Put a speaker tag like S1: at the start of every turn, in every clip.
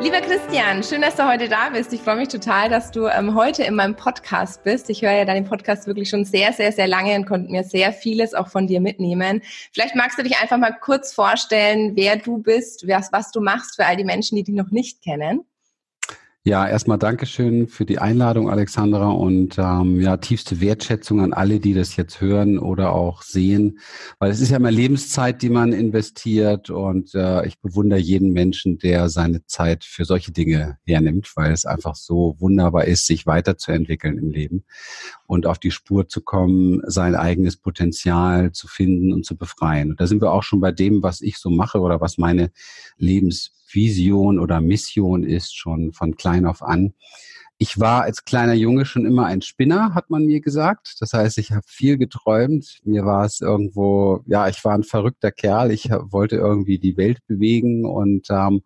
S1: Lieber Christian, schön, dass du heute da bist. Ich freue mich total, dass du ähm, heute in meinem Podcast bist. Ich höre ja deinen Podcast wirklich schon sehr, sehr, sehr lange und konnte mir sehr vieles auch von dir mitnehmen. Vielleicht magst du dich einfach mal kurz vorstellen, wer du bist, was, was du machst für all die Menschen, die dich noch nicht kennen.
S2: Ja, erstmal Dankeschön für die Einladung, Alexandra, und ähm, ja, tiefste Wertschätzung an alle, die das jetzt hören oder auch sehen, weil es ist ja immer Lebenszeit, die man investiert und äh, ich bewundere jeden Menschen, der seine Zeit für solche Dinge hernimmt, weil es einfach so wunderbar ist, sich weiterzuentwickeln im Leben und auf die Spur zu kommen, sein eigenes Potenzial zu finden und zu befreien. Und da sind wir auch schon bei dem, was ich so mache oder was meine Lebens Vision oder Mission ist, schon von klein auf an. Ich war als kleiner Junge schon immer ein Spinner, hat man mir gesagt. Das heißt, ich habe viel geträumt. Mir war es irgendwo, ja, ich war ein verrückter Kerl. Ich wollte irgendwie die Welt bewegen und ähm,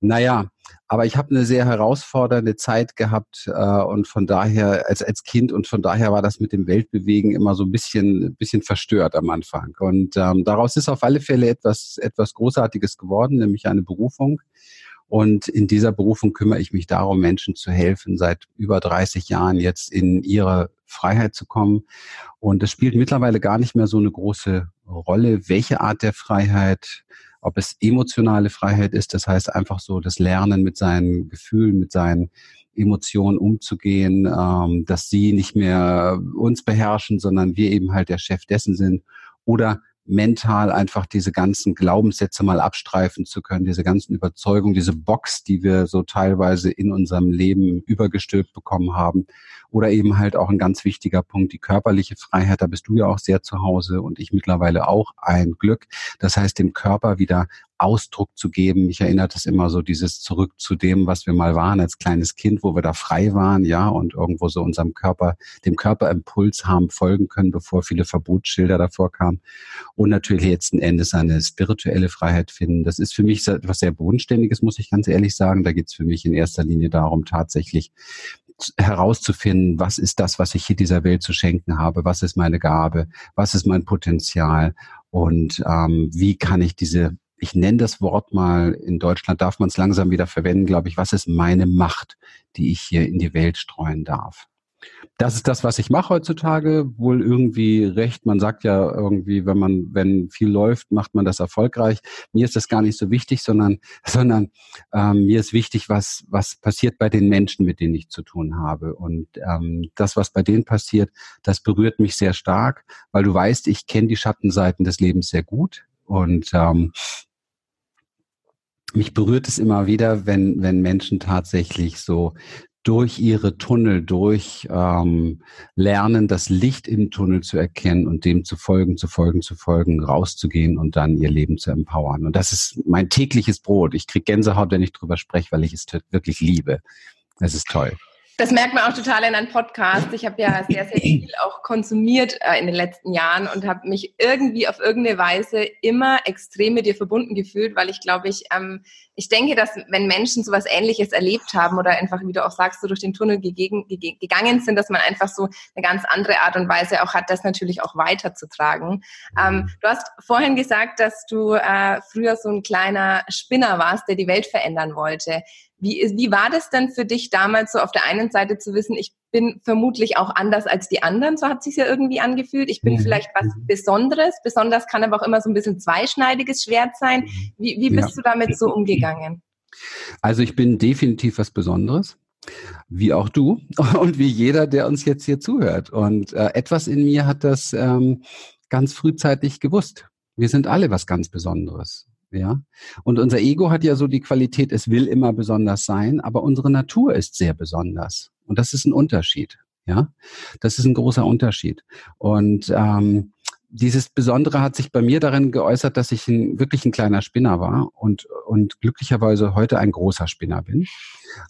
S2: naja, aber ich habe eine sehr herausfordernde Zeit gehabt äh, und von daher als als Kind und von daher war das mit dem Weltbewegen immer so ein bisschen bisschen verstört am Anfang und ähm, daraus ist auf alle Fälle etwas etwas Großartiges geworden, nämlich eine Berufung. Und in dieser Berufung kümmere ich mich darum, Menschen zu helfen, seit über 30 Jahren jetzt in ihre Freiheit zu kommen. Und es spielt mittlerweile gar nicht mehr so eine große Rolle, welche Art der Freiheit ob es emotionale Freiheit ist, das heißt einfach so das Lernen mit seinen Gefühlen, mit seinen Emotionen umzugehen, ähm, dass sie nicht mehr uns beherrschen, sondern wir eben halt der Chef dessen sind. Oder mental einfach diese ganzen Glaubenssätze mal abstreifen zu können, diese ganzen Überzeugungen, diese Box, die wir so teilweise in unserem Leben übergestülpt bekommen haben. Oder eben halt auch ein ganz wichtiger Punkt, die körperliche Freiheit. Da bist du ja auch sehr zu Hause und ich mittlerweile auch ein Glück. Das heißt, dem Körper wieder Ausdruck zu geben. Mich erinnert es immer so dieses zurück zu dem, was wir mal waren als kleines Kind, wo wir da frei waren, ja, und irgendwo so unserem Körper, dem Körperimpuls haben folgen können, bevor viele Verbotsschilder davor kamen. Und natürlich letzten Endes eine spirituelle Freiheit finden. Das ist für mich etwas sehr Bodenständiges, muss ich ganz ehrlich sagen. Da geht es für mich in erster Linie darum, tatsächlich herauszufinden, was ist das, was ich hier dieser Welt zu schenken habe, was ist meine Gabe, was ist mein Potenzial und ähm, wie kann ich diese ich nenne das Wort mal, in Deutschland darf man es langsam wieder verwenden, glaube ich, was ist meine Macht, die ich hier in die Welt streuen darf. Das ist das, was ich mache heutzutage. Wohl irgendwie recht. Man sagt ja irgendwie, wenn man, wenn viel läuft, macht man das erfolgreich. Mir ist das gar nicht so wichtig, sondern, sondern ähm, mir ist wichtig, was, was passiert bei den Menschen, mit denen ich zu tun habe. Und ähm, das, was bei denen passiert, das berührt mich sehr stark, weil du weißt, ich kenne die Schattenseiten des Lebens sehr gut. Und ähm, mich berührt es immer wieder, wenn, wenn Menschen tatsächlich so durch ihre Tunnel, durch ähm, lernen, das Licht im Tunnel zu erkennen und dem zu folgen, zu folgen, zu folgen, rauszugehen und dann ihr Leben zu empowern. Und das ist mein tägliches Brot. Ich kriege Gänsehaut, wenn ich drüber spreche, weil ich es wirklich liebe. Es ist toll.
S1: Das merkt man auch total in einem Podcast. Ich habe ja sehr, sehr viel auch konsumiert äh, in den letzten Jahren und habe mich irgendwie auf irgendeine Weise immer extrem mit dir verbunden gefühlt, weil ich glaube, ich, ähm, ich denke, dass wenn Menschen sowas Ähnliches erlebt haben oder einfach, wie du auch sagst, so durch den Tunnel gegegen, gegangen sind, dass man einfach so eine ganz andere Art und Weise auch hat, das natürlich auch weiterzutragen. Ähm, du hast vorhin gesagt, dass du äh, früher so ein kleiner Spinner warst, der die Welt verändern wollte. Wie, wie war das denn für dich damals so auf der einen Seite zu wissen, ich bin vermutlich auch anders als die anderen, so hat sich ja irgendwie angefühlt. Ich bin mhm. vielleicht was mhm. Besonderes. Besonders kann aber auch immer so ein bisschen zweischneidiges Schwert sein. Mhm. Wie, wie bist ja. du damit so umgegangen?
S2: Also ich bin definitiv was Besonderes wie auch du und wie jeder, der uns jetzt hier zuhört. Und äh, etwas in mir hat das ähm, ganz frühzeitig gewusst. Wir sind alle was ganz Besonderes. Ja. Und unser Ego hat ja so die Qualität, es will immer besonders sein, aber unsere Natur ist sehr besonders. Und das ist ein Unterschied. Ja. Das ist ein großer Unterschied. Und ähm, dieses Besondere hat sich bei mir darin geäußert, dass ich ein, wirklich ein kleiner Spinner war und, und glücklicherweise heute ein großer Spinner bin.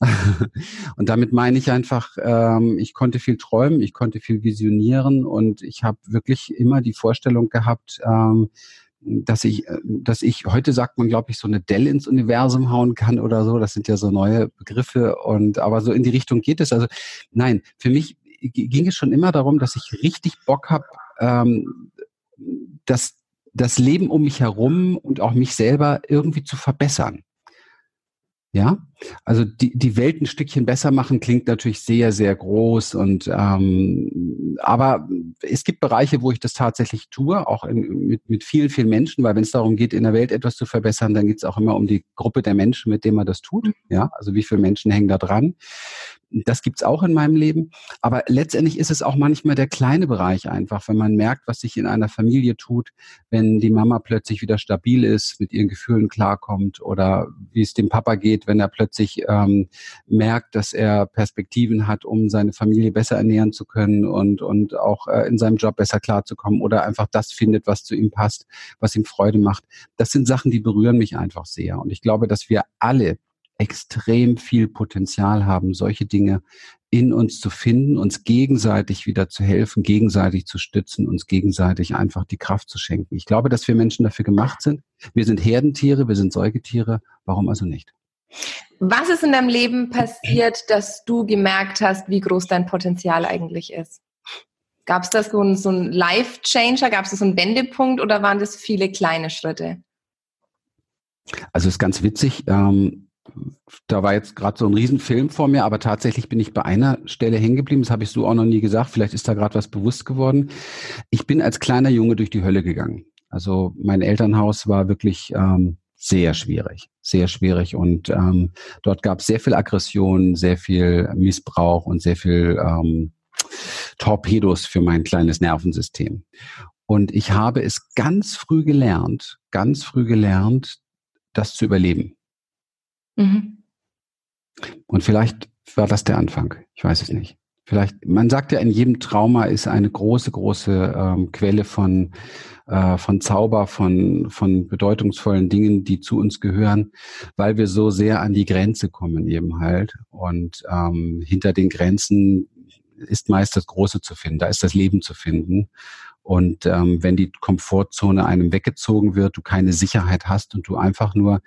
S2: und damit meine ich einfach, ähm, ich konnte viel träumen, ich konnte viel visionieren und ich habe wirklich immer die Vorstellung gehabt, ähm, dass ich, äh, dass ich, heute sagt man, glaube ich, so eine Dell ins Universum hauen kann oder so. Das sind ja so neue Begriffe und aber so in die Richtung geht es. Also nein, für mich ging es schon immer darum, dass ich richtig Bock habe, ähm, das, das Leben um mich herum und auch mich selber irgendwie zu verbessern. Ja, also die, die Welt ein Stückchen besser machen klingt natürlich sehr, sehr groß und ähm, aber es gibt Bereiche, wo ich das tatsächlich tue, auch in, mit, mit vielen, vielen Menschen, weil wenn es darum geht, in der Welt etwas zu verbessern, dann geht es auch immer um die Gruppe der Menschen, mit denen man das tut. Ja, also wie viele Menschen hängen da dran. Das gibt's auch in meinem Leben. Aber letztendlich ist es auch manchmal der kleine Bereich einfach, wenn man merkt, was sich in einer Familie tut, wenn die Mama plötzlich wieder stabil ist, mit ihren Gefühlen klarkommt oder wie es dem Papa geht, wenn er plötzlich ähm, merkt, dass er Perspektiven hat, um seine Familie besser ernähren zu können und, und auch äh, in seinem Job besser klarzukommen oder einfach das findet, was zu ihm passt, was ihm Freude macht. Das sind Sachen, die berühren mich einfach sehr. Und ich glaube, dass wir alle extrem viel Potenzial haben, solche Dinge in uns zu finden, uns gegenseitig wieder zu helfen, gegenseitig zu stützen, uns gegenseitig einfach die Kraft zu schenken. Ich glaube, dass wir Menschen dafür gemacht sind. Wir sind Herdentiere, wir sind Säugetiere. Warum also nicht?
S1: Was ist in deinem Leben passiert, dass du gemerkt hast, wie groß dein Potenzial eigentlich ist? Gab es da so einen, so Life-Changer? Gab es so einen Wendepunkt oder waren das viele kleine Schritte?
S2: Also ist ganz witzig. Ähm, da war jetzt gerade so ein Riesenfilm vor mir, aber tatsächlich bin ich bei einer Stelle hängen geblieben. Das habe ich so auch noch nie gesagt. Vielleicht ist da gerade was bewusst geworden. Ich bin als kleiner Junge durch die Hölle gegangen. Also mein Elternhaus war wirklich ähm, sehr schwierig, sehr schwierig. Und ähm, dort gab es sehr viel Aggression, sehr viel Missbrauch und sehr viel ähm, Torpedos für mein kleines Nervensystem. Und ich habe es ganz früh gelernt, ganz früh gelernt, das zu überleben. Mhm. Und vielleicht war das der Anfang. Ich weiß es nicht. Vielleicht, man sagt ja, in jedem Trauma ist eine große, große ähm, Quelle von, äh, von Zauber, von, von bedeutungsvollen Dingen, die zu uns gehören, weil wir so sehr an die Grenze kommen eben halt. Und ähm, hinter den Grenzen ist meist das Große zu finden, da ist das Leben zu finden. Und ähm, wenn die Komfortzone einem weggezogen wird, du keine Sicherheit hast und du einfach nur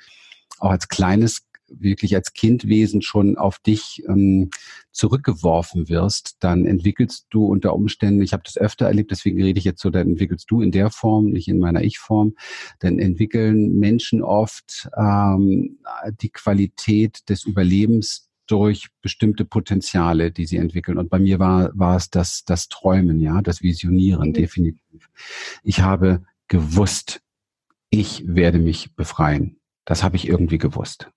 S2: auch als kleines wirklich als Kindwesen schon auf dich ähm, zurückgeworfen wirst, dann entwickelst du unter Umständen, ich habe das öfter erlebt, deswegen rede ich jetzt so, dann entwickelst du in der Form, nicht in meiner Ich-Form, dann entwickeln Menschen oft ähm, die Qualität des Überlebens durch bestimmte Potenziale, die sie entwickeln. Und bei mir war, war es das, das Träumen, ja, das Visionieren, mhm. definitiv. Ich habe gewusst, ich werde mich befreien. Das habe ich irgendwie gewusst.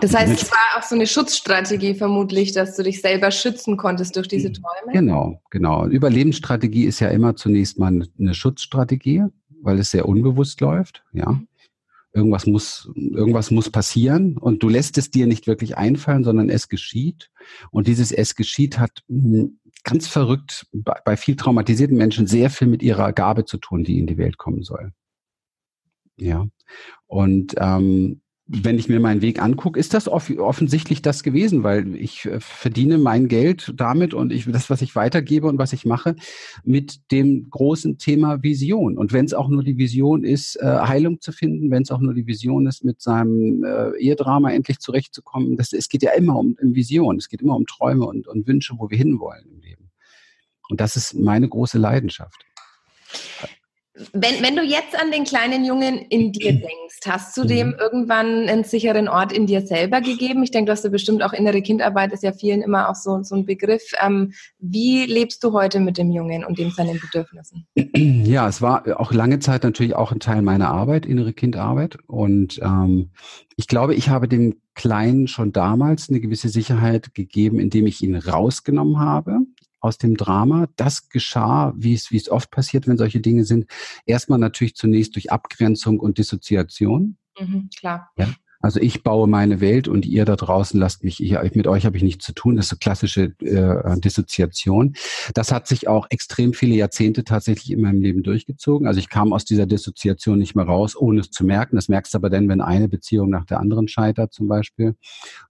S1: Das heißt, es war auch so eine Schutzstrategie vermutlich, dass du dich selber schützen konntest durch diese Träume?
S2: Genau, genau. Überlebensstrategie ist ja immer zunächst mal eine Schutzstrategie, weil es sehr unbewusst läuft, ja. Irgendwas muss, irgendwas muss passieren und du lässt es dir nicht wirklich einfallen, sondern es geschieht. Und dieses es geschieht hat hm, ganz verrückt bei, bei viel traumatisierten Menschen sehr viel mit ihrer Gabe zu tun, die in die Welt kommen soll. Ja. Und ähm, wenn ich mir meinen Weg angucke, ist das off offensichtlich das gewesen, weil ich äh, verdiene mein Geld damit und ich, das, was ich weitergebe und was ich mache, mit dem großen Thema Vision. Und wenn es auch nur die Vision ist, äh, Heilung zu finden, wenn es auch nur die Vision ist, mit seinem äh, Ehedrama endlich zurechtzukommen, das, es geht ja immer um, um Vision, es geht immer um Träume und, und Wünsche, wo wir hinwollen im Leben. Und das ist meine große Leidenschaft.
S1: Wenn, wenn du jetzt an den kleinen Jungen in dir denkst, hast du dem mhm. irgendwann einen sicheren Ort in dir selber gegeben? Ich denke, du hast ja bestimmt auch innere Kindarbeit, ist ja vielen immer auch so, so ein Begriff. Ähm, wie lebst du heute mit dem Jungen und dem seinen Bedürfnissen?
S2: Ja, es war auch lange Zeit natürlich auch ein Teil meiner Arbeit, innere Kindarbeit. Und ähm, ich glaube, ich habe dem Kleinen schon damals eine gewisse Sicherheit gegeben, indem ich ihn rausgenommen habe aus dem Drama. Das geschah, wie es, wie es oft passiert, wenn solche Dinge sind, erstmal natürlich zunächst durch Abgrenzung und Dissoziation.
S1: Mhm, klar.
S2: Ja? Also ich baue meine Welt und ihr da draußen lasst mich, ich, mit euch habe ich nichts zu tun. Das ist so klassische äh, Dissoziation. Das hat sich auch extrem viele Jahrzehnte tatsächlich in meinem Leben durchgezogen. Also ich kam aus dieser Dissoziation nicht mehr raus, ohne es zu merken. Das merkst du aber dann, wenn eine Beziehung nach der anderen scheitert zum Beispiel.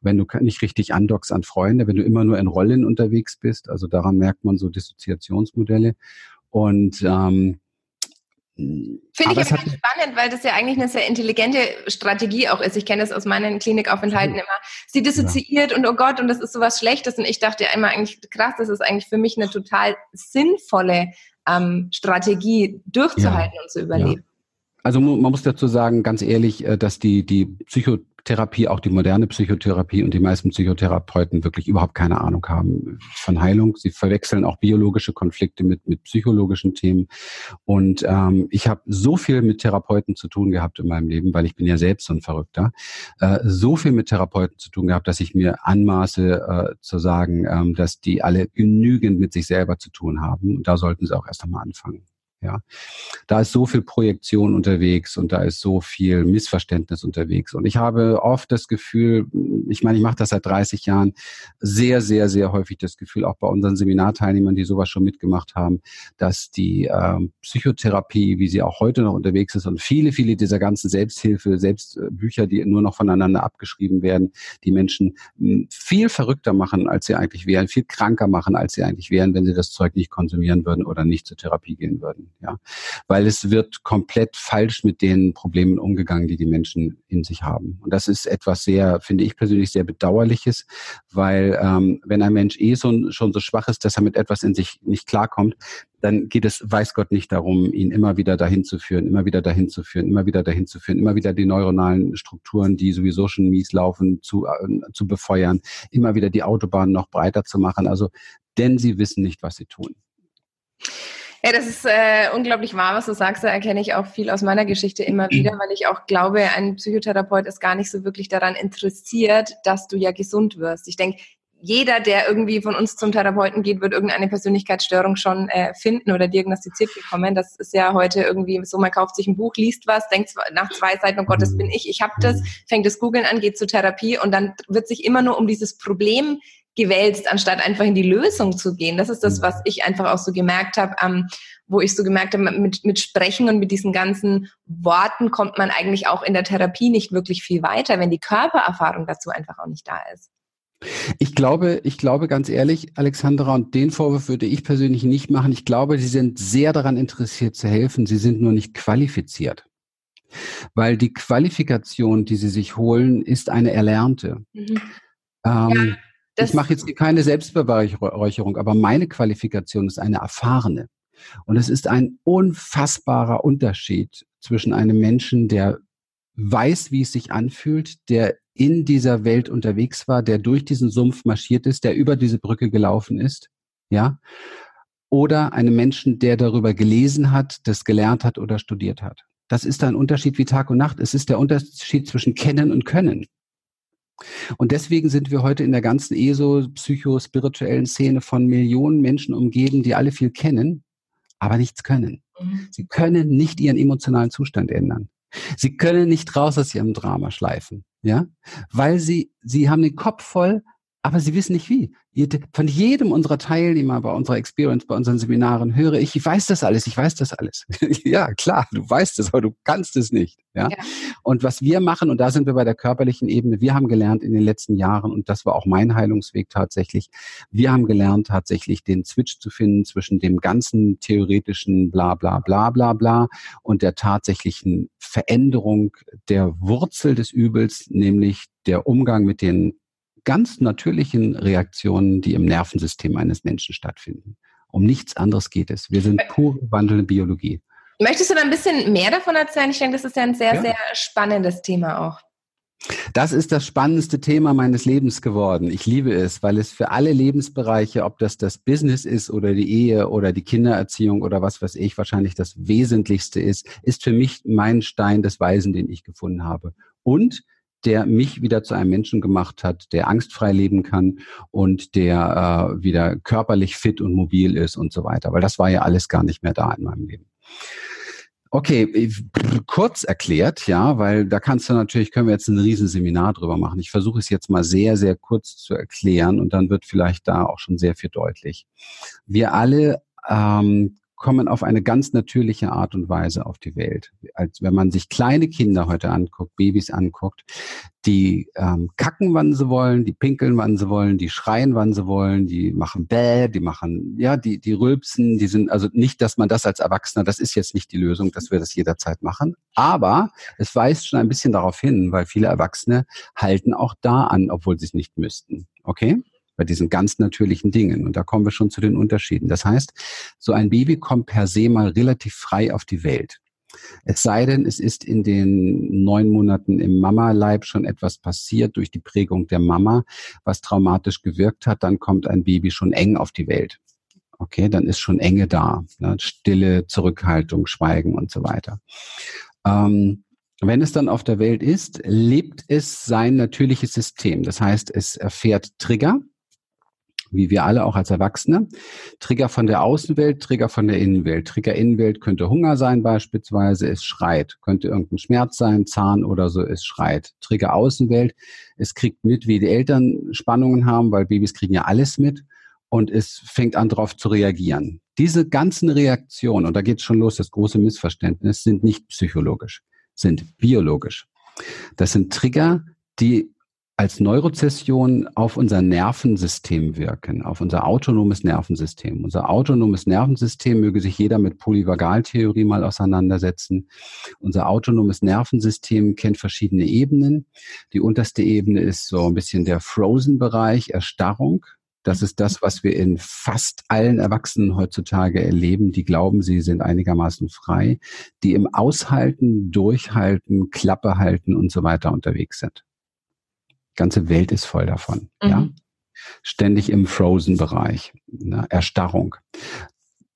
S2: Wenn du nicht richtig andockst an Freunde, wenn du immer nur in Rollen unterwegs bist. Also daran merkt man so Dissoziationsmodelle. Und ähm,
S1: Finde ich aber spannend, weil das ja eigentlich eine sehr intelligente Strategie auch ist. Ich kenne das aus meinen Klinikaufenthalten immer. Sie dissoziiert ja. und oh Gott, und das ist sowas Schlechtes. Und ich dachte ja immer eigentlich, krass, das ist eigentlich für mich eine total sinnvolle ähm, Strategie, durchzuhalten ja. und zu überleben.
S2: Also man muss dazu sagen, ganz ehrlich, äh, dass die, die Psycho Therapie, auch die moderne Psychotherapie und die meisten Psychotherapeuten wirklich überhaupt keine Ahnung haben von Heilung. Sie verwechseln auch biologische Konflikte mit, mit psychologischen Themen. Und ähm, ich habe so viel mit Therapeuten zu tun gehabt in meinem Leben, weil ich bin ja selbst so ein Verrückter, äh, so viel mit Therapeuten zu tun gehabt, dass ich mir anmaße äh, zu sagen, ähm, dass die alle genügend mit sich selber zu tun haben. Und da sollten sie auch erst einmal anfangen. Ja, da ist so viel Projektion unterwegs und da ist so viel Missverständnis unterwegs. Und ich habe oft das Gefühl, ich meine, ich mache das seit 30 Jahren, sehr, sehr, sehr häufig das Gefühl, auch bei unseren Seminarteilnehmern, die sowas schon mitgemacht haben, dass die ähm, Psychotherapie, wie sie auch heute noch unterwegs ist und viele, viele dieser ganzen Selbsthilfe, Selbstbücher, die nur noch voneinander abgeschrieben werden, die Menschen hm, viel verrückter machen, als sie eigentlich wären, viel kranker machen, als sie eigentlich wären, wenn sie das Zeug nicht konsumieren würden oder nicht zur Therapie gehen würden ja, weil es wird komplett falsch mit den Problemen umgegangen, die die Menschen in sich haben. Und das ist etwas sehr, finde ich persönlich sehr bedauerliches, weil ähm, wenn ein Mensch eh so, schon so schwach ist, dass er mit etwas in sich nicht klarkommt, dann geht es, weiß Gott, nicht darum, ihn immer wieder dahin zu führen, immer wieder dahin zu führen, immer wieder dahin zu führen, immer wieder die neuronalen Strukturen, die sowieso schon mies laufen, zu, äh, zu befeuern, immer wieder die Autobahn noch breiter zu machen. Also, denn sie wissen nicht, was sie tun.
S1: Ja, das ist äh, unglaublich wahr, was du sagst. Da erkenne ich auch viel aus meiner Geschichte immer wieder, weil ich auch glaube, ein Psychotherapeut ist gar nicht so wirklich daran interessiert, dass du ja gesund wirst. Ich denke, jeder, der irgendwie von uns zum Therapeuten geht, wird irgendeine Persönlichkeitsstörung schon äh, finden oder diagnostiziert bekommen. Das ist ja heute irgendwie so, man kauft sich ein Buch, liest was, denkt nach zwei Seiten, oh Gott, das bin ich, ich habe das, fängt das Googeln an, geht zur Therapie und dann wird sich immer nur um dieses Problem gewälzt, anstatt einfach in die Lösung zu gehen. Das ist das, mhm. was ich einfach auch so gemerkt habe, ähm, wo ich so gemerkt habe, mit, mit Sprechen und mit diesen ganzen Worten kommt man eigentlich auch in der Therapie nicht wirklich viel weiter, wenn die Körpererfahrung dazu einfach auch nicht da ist.
S2: Ich glaube, ich glaube ganz ehrlich, Alexandra, und den Vorwurf würde ich persönlich nicht machen. Ich glaube, Sie sind sehr daran interessiert zu helfen. Sie sind nur nicht qualifiziert. Weil die Qualifikation, die Sie sich holen, ist eine erlernte. Mhm. Ähm, ja das ich mache jetzt keine Selbstbeweihräucherung, aber meine Qualifikation ist eine erfahrene. Und es ist ein unfassbarer Unterschied zwischen einem Menschen, der weiß, wie es sich anfühlt, der in dieser Welt unterwegs war, der durch diesen Sumpf marschiert ist, der über diese Brücke gelaufen ist, ja, oder einem Menschen, der darüber gelesen hat, das gelernt hat oder studiert hat. Das ist ein Unterschied wie Tag und Nacht. Es ist der Unterschied zwischen Kennen und Können. Und deswegen sind wir heute in der ganzen ESO-psychospirituellen Szene von Millionen Menschen umgeben, die alle viel kennen, aber nichts können. Mhm. Sie können nicht ihren emotionalen Zustand ändern. Sie können nicht raus aus ihrem Drama schleifen, ja, weil sie, sie haben den Kopf voll, aber sie wissen nicht wie. Von jedem unserer Teilnehmer bei unserer Experience, bei unseren Seminaren höre ich, ich weiß das alles, ich weiß das alles. ja, klar, du weißt es, aber du kannst es nicht. Ja? ja? Und was wir machen, und da sind wir bei der körperlichen Ebene, wir haben gelernt in den letzten Jahren, und das war auch mein Heilungsweg tatsächlich, wir haben gelernt tatsächlich den Switch zu finden zwischen dem ganzen theoretischen bla bla bla bla bla und der tatsächlichen Veränderung der Wurzel des Übels, nämlich der Umgang mit den ganz natürlichen Reaktionen, die im Nervensystem eines Menschen stattfinden. Um nichts anderes geht es. Wir sind pure wandelnde Biologie.
S1: Möchtest du da ein bisschen mehr davon erzählen? Ich denke, das ist ja ein sehr, ja. sehr spannendes Thema auch.
S2: Das ist das spannendste Thema meines Lebens geworden. Ich liebe es, weil es für alle Lebensbereiche, ob das das Business ist oder die Ehe oder die Kindererziehung oder was weiß ich, wahrscheinlich das Wesentlichste ist, ist für mich mein Stein des Weisen, den ich gefunden habe. Und der mich wieder zu einem Menschen gemacht hat, der angstfrei leben kann und der äh, wieder körperlich fit und mobil ist und so weiter. Weil das war ja alles gar nicht mehr da in meinem Leben. Okay, kurz erklärt, ja, weil da kannst du natürlich, können wir jetzt ein Riesenseminar drüber machen. Ich versuche es jetzt mal sehr, sehr kurz zu erklären und dann wird vielleicht da auch schon sehr viel deutlich. Wir alle ähm, kommen auf eine ganz natürliche Art und Weise auf die Welt. Als wenn man sich kleine Kinder heute anguckt, Babys anguckt, die ähm, kacken, wann sie wollen, die pinkeln, wann sie wollen, die schreien, wann sie wollen, die machen bäh, die machen, ja, die, die rülpsen, die sind, also nicht, dass man das als Erwachsener, das ist jetzt nicht die Lösung, dass wir das jederzeit machen, aber es weist schon ein bisschen darauf hin, weil viele Erwachsene halten auch da an, obwohl sie es nicht müssten. Okay? Bei diesen ganz natürlichen Dingen. Und da kommen wir schon zu den Unterschieden. Das heißt, so ein Baby kommt per se mal relativ frei auf die Welt. Es sei denn, es ist in den neun Monaten im Mama-Leib schon etwas passiert durch die Prägung der Mama, was traumatisch gewirkt hat, dann kommt ein Baby schon eng auf die Welt. Okay, dann ist schon Enge da. Ne? Stille, Zurückhaltung, Schweigen und so weiter. Ähm, wenn es dann auf der Welt ist, lebt es sein natürliches System. Das heißt, es erfährt Trigger, wie wir alle auch als Erwachsene. Trigger von der Außenwelt, Trigger von der Innenwelt. Trigger Innenwelt könnte Hunger sein beispielsweise, es schreit. Könnte irgendein Schmerz sein, Zahn oder so, es schreit. Trigger Außenwelt, es kriegt mit, wie die Eltern Spannungen haben, weil Babys kriegen ja alles mit und es fängt an darauf zu reagieren. Diese ganzen Reaktionen, und da geht schon los, das große Missverständnis, sind nicht psychologisch, sind biologisch. Das sind Trigger, die als Neurozession auf unser Nervensystem wirken, auf unser autonomes Nervensystem. Unser autonomes Nervensystem möge sich jeder mit Polyvagaltheorie mal auseinandersetzen. Unser autonomes Nervensystem kennt verschiedene Ebenen. Die unterste Ebene ist so ein bisschen der Frozen-Bereich, Erstarrung. Das ist das, was wir in fast allen Erwachsenen heutzutage erleben, die glauben, sie sind einigermaßen frei, die im Aushalten, Durchhalten, Klappe halten und so weiter unterwegs sind ganze Welt ist voll davon. Mhm. Ja? Ständig im Frozen-Bereich, ne? Erstarrung.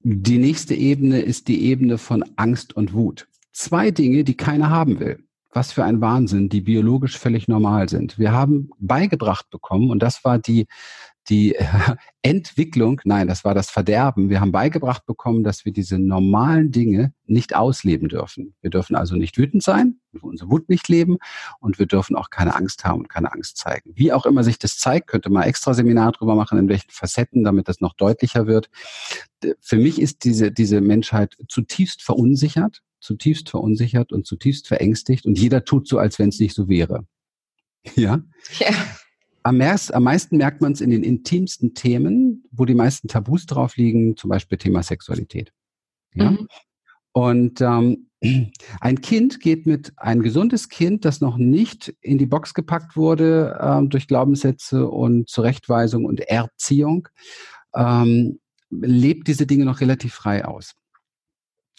S2: Die nächste Ebene ist die Ebene von Angst und Wut. Zwei Dinge, die keiner haben will. Was für ein Wahnsinn, die biologisch völlig normal sind. Wir haben beigebracht bekommen, und das war die die Entwicklung, nein, das war das Verderben. Wir haben beigebracht bekommen, dass wir diese normalen Dinge nicht ausleben dürfen. Wir dürfen also nicht wütend sein, unsere Wut nicht leben und wir dürfen auch keine Angst haben und keine Angst zeigen. Wie auch immer sich das zeigt, könnte man extra Seminar drüber machen, in welchen Facetten, damit das noch deutlicher wird. Für mich ist diese, diese Menschheit zutiefst verunsichert, zutiefst verunsichert und zutiefst verängstigt und jeder tut so, als wenn es nicht so wäre. Ja? Ja. Am, am meisten merkt man es in den intimsten Themen, wo die meisten Tabus drauf liegen, zum Beispiel Thema Sexualität. Ja? Mhm. Und ähm, ein Kind geht mit, ein gesundes Kind, das noch nicht in die Box gepackt wurde ähm, durch Glaubenssätze und Zurechtweisung und Erziehung, ähm, lebt diese Dinge noch relativ frei aus.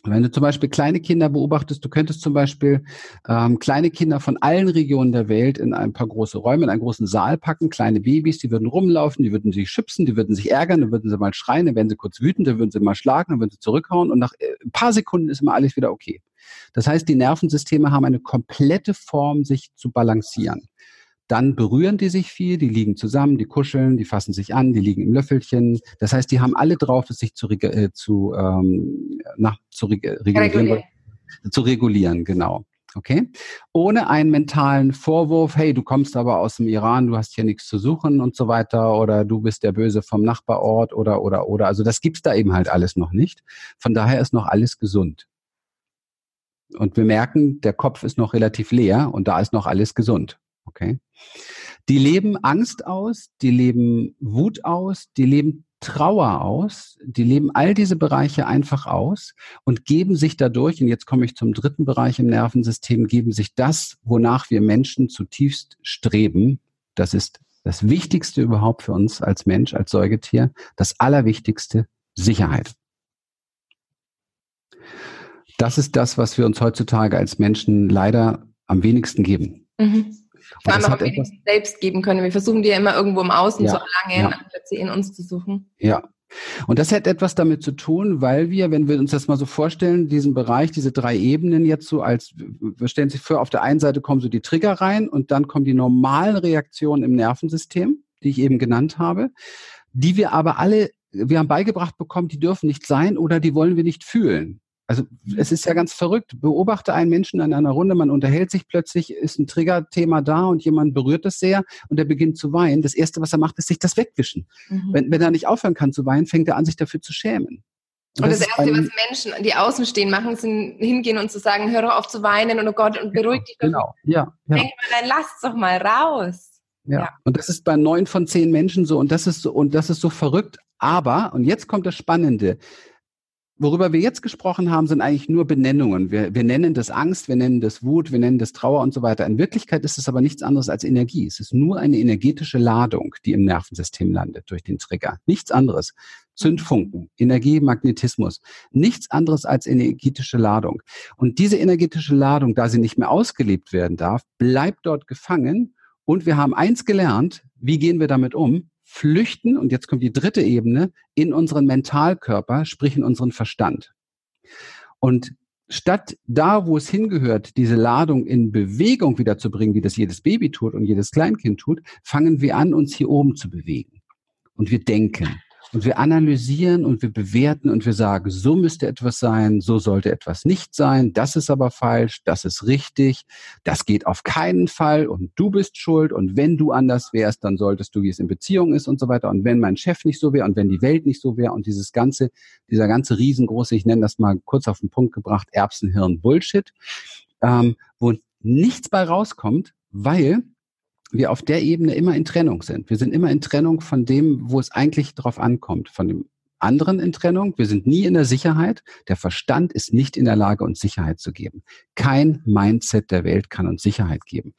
S2: Wenn du zum Beispiel kleine Kinder beobachtest, du könntest zum Beispiel ähm, kleine Kinder von allen Regionen der Welt in ein paar große Räume, in einen großen Saal packen, kleine Babys, die würden rumlaufen, die würden sich schüpsen, die würden sich ärgern, dann würden sie mal schreien, dann werden sie kurz wütend, dann würden sie mal schlagen, dann würden sie zurückhauen und nach äh, ein paar Sekunden ist immer alles wieder okay. Das heißt, die Nervensysteme haben eine komplette Form, sich zu balancieren. Dann berühren die sich viel, die liegen zusammen, die kuscheln, die fassen sich an, die liegen im Löffelchen. Das heißt, die haben alle drauf, es sich zu, äh, zu, ähm, nach, zu reg regulieren, zu regulieren, genau. Okay? Ohne einen mentalen Vorwurf, hey, du kommst aber aus dem Iran, du hast hier nichts zu suchen und so weiter, oder du bist der Böse vom Nachbarort oder oder oder. Also das gibt's da eben halt alles noch nicht. Von daher ist noch alles gesund. Und wir merken, der Kopf ist noch relativ leer und da ist noch alles gesund. Okay. Die leben Angst aus, die leben Wut aus, die leben Trauer aus, die leben all diese Bereiche einfach aus und geben sich dadurch, und jetzt komme ich zum dritten Bereich im Nervensystem, geben sich das, wonach wir Menschen zutiefst streben. Das ist das Wichtigste überhaupt für uns als Mensch, als Säugetier, das Allerwichtigste, Sicherheit. Das ist das, was wir uns heutzutage als Menschen leider am wenigsten geben. Mhm.
S1: Vor allem auch, wir selbst geben können. Wir versuchen die ja immer irgendwo im Außen ja, zu erlangen, ja. anstatt sie in uns zu suchen.
S2: Ja. Und das hat etwas damit zu tun, weil wir, wenn wir uns das mal so vorstellen, diesen Bereich, diese drei Ebenen jetzt so als, wir stellen sich vor, auf der einen Seite kommen so die Trigger rein und dann kommen die normalen Reaktionen im Nervensystem, die ich eben genannt habe, die wir aber alle, wir haben beigebracht bekommen, die dürfen nicht sein oder die wollen wir nicht fühlen. Also es ist ja ganz verrückt. Beobachte einen Menschen in einer Runde, man unterhält sich plötzlich, ist ein Triggerthema da und jemand berührt es sehr und er beginnt zu weinen. Das Erste, was er macht, ist sich das wegwischen. Mhm. Wenn, wenn er nicht aufhören kann zu weinen, fängt er an, sich dafür zu schämen.
S1: Und, und das, das Erste, was Menschen, die außen stehen, machen, sind hingehen und zu sagen, hör doch auf zu weinen und oh Gott, und beruhig dich
S2: doch. Genau, ja. ja.
S1: Denk mal, dann lass doch mal raus.
S2: Ja. ja. Und das ist bei neun von zehn Menschen so und das ist so, und das ist so verrückt. Aber, und jetzt kommt das Spannende, worüber wir jetzt gesprochen haben, sind eigentlich nur Benennungen. Wir, wir nennen das Angst, wir nennen das Wut, wir nennen das Trauer und so weiter. In Wirklichkeit ist es aber nichts anderes als Energie. Es ist nur eine energetische Ladung, die im Nervensystem landet durch den Trigger. Nichts anderes. Zündfunken, Energie, Magnetismus. Nichts anderes als energetische Ladung. Und diese energetische Ladung, da sie nicht mehr ausgelebt werden darf, bleibt dort gefangen. Und wir haben eins gelernt. Wie gehen wir damit um? Flüchten, und jetzt kommt die dritte Ebene, in unseren Mentalkörper, sprich in unseren Verstand. Und statt da, wo es hingehört, diese Ladung in Bewegung wieder zu bringen, wie das jedes Baby tut und jedes Kleinkind tut, fangen wir an, uns hier oben zu bewegen. Und wir denken. Und wir analysieren und wir bewerten und wir sagen, so müsste etwas sein, so sollte etwas nicht sein, das ist aber falsch, das ist richtig, das geht auf keinen Fall und du bist schuld und wenn du anders wärst, dann solltest du, wie es in Beziehung ist und so weiter und wenn mein Chef nicht so wäre und wenn die Welt nicht so wäre und dieses ganze, dieser ganze riesengroße, ich nenne das mal kurz auf den Punkt gebracht, Erbsenhirn Bullshit, ähm, wo nichts bei rauskommt, weil wir auf der Ebene immer in Trennung sind. Wir sind immer in Trennung von dem, wo es eigentlich drauf ankommt, von dem anderen in Trennung. Wir sind nie in der Sicherheit. Der Verstand ist nicht in der Lage, uns Sicherheit zu geben. Kein Mindset der Welt kann uns Sicherheit geben.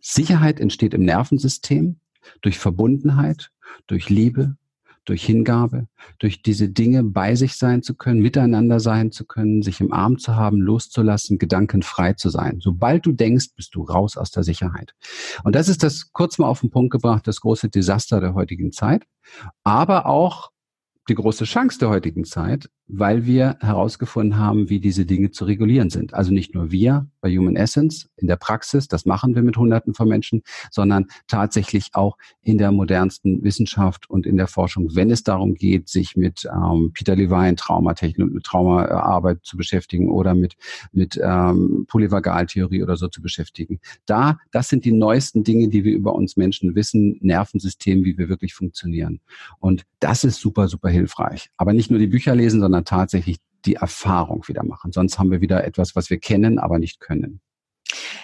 S2: Sicherheit entsteht im Nervensystem durch Verbundenheit, durch Liebe, durch Hingabe, durch diese Dinge bei sich sein zu können, miteinander sein zu können, sich im Arm zu haben, loszulassen, gedankenfrei zu sein. Sobald du denkst, bist du raus aus der Sicherheit. Und das ist das kurz mal auf den Punkt gebracht, das große Desaster der heutigen Zeit, aber auch die große Chance der heutigen Zeit, weil wir herausgefunden haben, wie diese Dinge zu regulieren sind. Also nicht nur wir bei Human Essence in der Praxis, das machen wir mit Hunderten von Menschen, sondern tatsächlich auch in der modernsten Wissenschaft und in der Forschung, wenn es darum geht, sich mit ähm, Peter Levine Traumatechnik, Traumaarbeit zu beschäftigen oder mit mit ähm, Polyvagaltheorie oder so zu beschäftigen. Da, das sind die neuesten Dinge, die wir über uns Menschen wissen, Nervensystem, wie wir wirklich funktionieren. Und das ist super, super hilfreich. Aber nicht nur die Bücher lesen, sondern sondern tatsächlich die Erfahrung wieder machen. Sonst haben wir wieder etwas, was wir kennen, aber nicht können.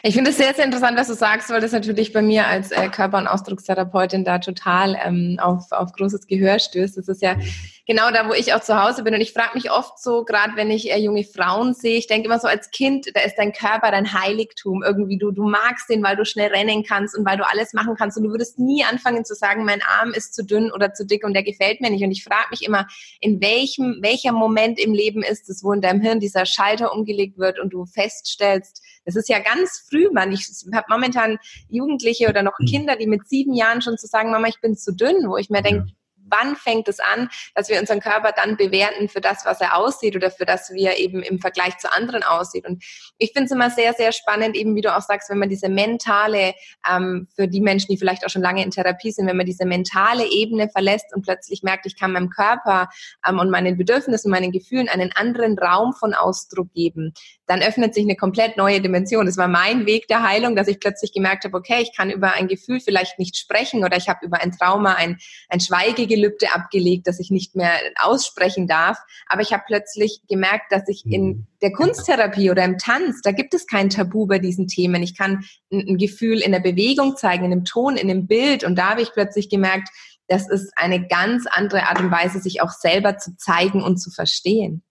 S1: Ich finde es sehr, sehr interessant, was du sagst, weil das natürlich bei mir als äh, Körper- und Ausdruckstherapeutin da total ähm, auf, auf großes Gehör stößt. Das ist ja mhm. Genau da, wo ich auch zu Hause bin. Und ich frage mich oft so, gerade wenn ich junge Frauen sehe, ich denke immer so als Kind, da ist dein Körper dein Heiligtum. Irgendwie du, du magst den, weil du schnell rennen kannst und weil du alles machen kannst. Und du würdest nie anfangen zu sagen, mein Arm ist zu dünn oder zu dick und der gefällt mir nicht. Und ich frage mich immer, in welchem, welcher Moment im Leben ist es, wo in deinem Hirn dieser Schalter umgelegt wird und du feststellst, es ist ja ganz früh, man. Ich habe momentan Jugendliche oder noch mhm. Kinder, die mit sieben Jahren schon zu sagen, Mama, ich bin zu dünn, wo ich mir denke, wann fängt es an, dass wir unseren Körper dann bewerten für das, was er aussieht oder für das, wie er eben im Vergleich zu anderen aussieht. Und ich finde es immer sehr, sehr spannend, eben wie du auch sagst, wenn man diese mentale, ähm, für die Menschen, die vielleicht auch schon lange in Therapie sind, wenn man diese mentale Ebene verlässt und plötzlich merkt, ich kann meinem Körper ähm, und meinen Bedürfnissen, meinen Gefühlen einen anderen Raum von Ausdruck geben, dann öffnet sich eine komplett neue Dimension. Das war mein Weg der Heilung, dass ich plötzlich gemerkt habe, okay, ich kann über ein Gefühl vielleicht nicht sprechen oder ich habe über ein Trauma ein, ein Schweigegelübde Gelübde abgelegt, dass ich nicht mehr aussprechen darf. Aber ich habe plötzlich gemerkt, dass ich in mhm. der Kunsttherapie oder im Tanz, da gibt es kein Tabu bei diesen Themen. Ich kann ein, ein Gefühl in der Bewegung zeigen, in dem Ton, in dem Bild. Und da habe ich plötzlich gemerkt, das ist eine ganz andere Art und Weise, sich auch selber zu zeigen und zu verstehen.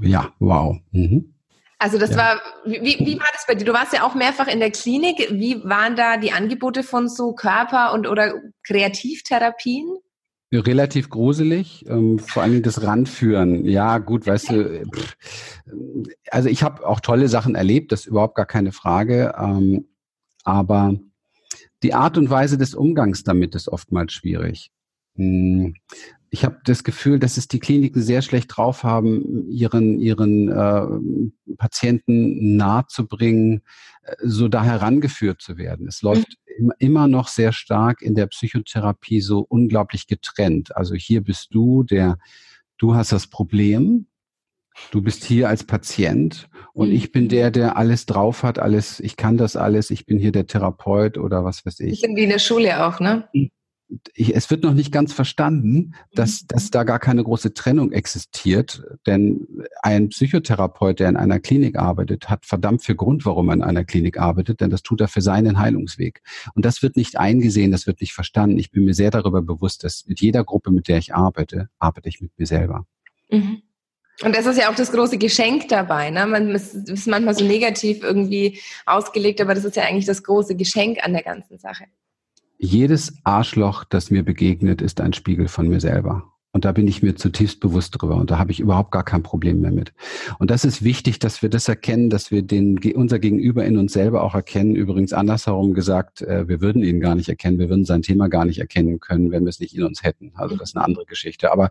S2: Ja, wow. Mhm.
S1: Also das ja. war, wie, wie war das bei dir? Du warst ja auch mehrfach in der Klinik. Wie waren da die Angebote von so Körper- und oder Kreativtherapien?
S2: Relativ gruselig, ähm, vor allem das Ranführen. Ja, gut, weißt du, pff, also ich habe auch tolle Sachen erlebt, das ist überhaupt gar keine Frage. Ähm, aber die Art und Weise des Umgangs damit ist oftmals schwierig. Hm, ich habe das Gefühl, dass es die Kliniken sehr schlecht drauf haben, ihren, ihren äh, Patienten nahezubringen, äh, so da herangeführt zu werden. Es läuft mhm. immer noch sehr stark in der Psychotherapie so unglaublich getrennt. Also hier bist du, der, du hast das Problem, du bist hier als Patient und mhm. ich bin der, der alles drauf hat, alles, ich kann das alles, ich bin hier der Therapeut oder was weiß ich.
S1: Ich bin wie in der Schule auch, ne?
S2: Ich, es wird noch nicht ganz verstanden, dass, mhm. dass da gar keine große Trennung existiert. Denn ein Psychotherapeut, der in einer Klinik arbeitet, hat verdammt viel Grund, warum er in einer Klinik arbeitet, denn das tut er für seinen Heilungsweg. Und das wird nicht eingesehen, das wird nicht verstanden. Ich bin mir sehr darüber bewusst, dass mit jeder Gruppe, mit der ich arbeite, arbeite ich mit mir selber. Mhm.
S1: Und das ist ja auch das große Geschenk dabei. Ne? Man ist manchmal so negativ irgendwie ausgelegt, aber das ist ja eigentlich das große Geschenk an der ganzen Sache.
S2: Jedes Arschloch, das mir begegnet, ist ein Spiegel von mir selber. Und da bin ich mir zutiefst bewusst drüber. Und da habe ich überhaupt gar kein Problem mehr mit. Und das ist wichtig, dass wir das erkennen, dass wir den, unser Gegenüber in uns selber auch erkennen. Übrigens andersherum gesagt, äh, wir würden ihn gar nicht erkennen. Wir würden sein Thema gar nicht erkennen können, wenn wir es nicht in uns hätten. Also das ist eine andere Geschichte. Aber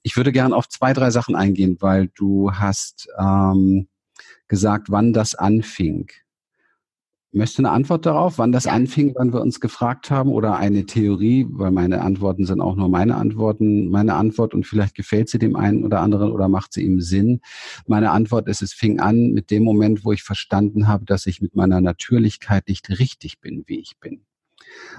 S2: ich würde gern auf zwei, drei Sachen eingehen, weil du hast ähm, gesagt, wann das anfing. Möchtest du eine Antwort darauf, wann das ja. anfing, wann wir uns gefragt haben oder eine Theorie, weil meine Antworten sind auch nur meine Antworten, meine Antwort und vielleicht gefällt sie dem einen oder anderen oder macht sie ihm Sinn. Meine Antwort ist, es fing an mit dem Moment, wo ich verstanden habe, dass ich mit meiner Natürlichkeit nicht richtig bin, wie ich bin.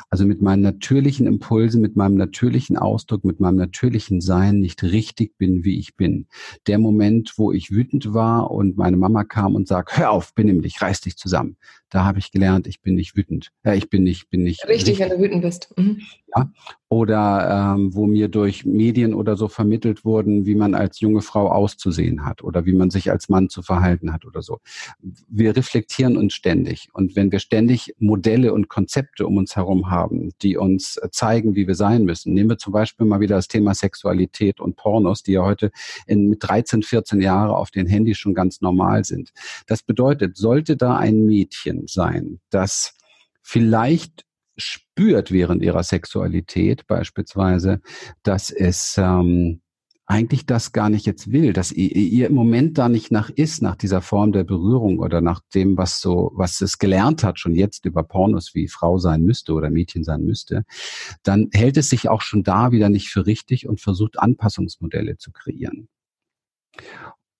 S2: Also mit meinen natürlichen Impulsen, mit meinem natürlichen Ausdruck, mit meinem natürlichen Sein nicht richtig bin, wie ich bin. Der Moment, wo ich wütend war und meine Mama kam und sagt, hör auf, benimm dich, reiß dich zusammen. Da habe ich gelernt, ich bin nicht wütend. Ja, ich bin nicht, bin nicht.
S1: Richtig, richtig. wenn du wütend bist. Mhm.
S2: Ja. Oder ähm, wo mir durch Medien oder so vermittelt wurden, wie man als junge Frau auszusehen hat oder wie man sich als Mann zu verhalten hat oder so. Wir reflektieren uns ständig. Und wenn wir ständig Modelle und Konzepte um uns herum haben, die uns zeigen, wie wir sein müssen, nehmen wir zum Beispiel mal wieder das Thema Sexualität und Pornos, die ja heute in, mit 13, 14 Jahren auf den Handys schon ganz normal sind. Das bedeutet, sollte da ein Mädchen sein, das vielleicht spürt während ihrer Sexualität beispielsweise, dass es ähm, eigentlich das gar nicht jetzt will, dass ihr, ihr im Moment da nicht nach ist, nach dieser Form der Berührung oder nach dem, was so, was es gelernt hat, schon jetzt über Pornos, wie Frau sein müsste oder Mädchen sein müsste, dann hält es sich auch schon da wieder nicht für richtig und versucht Anpassungsmodelle zu kreieren.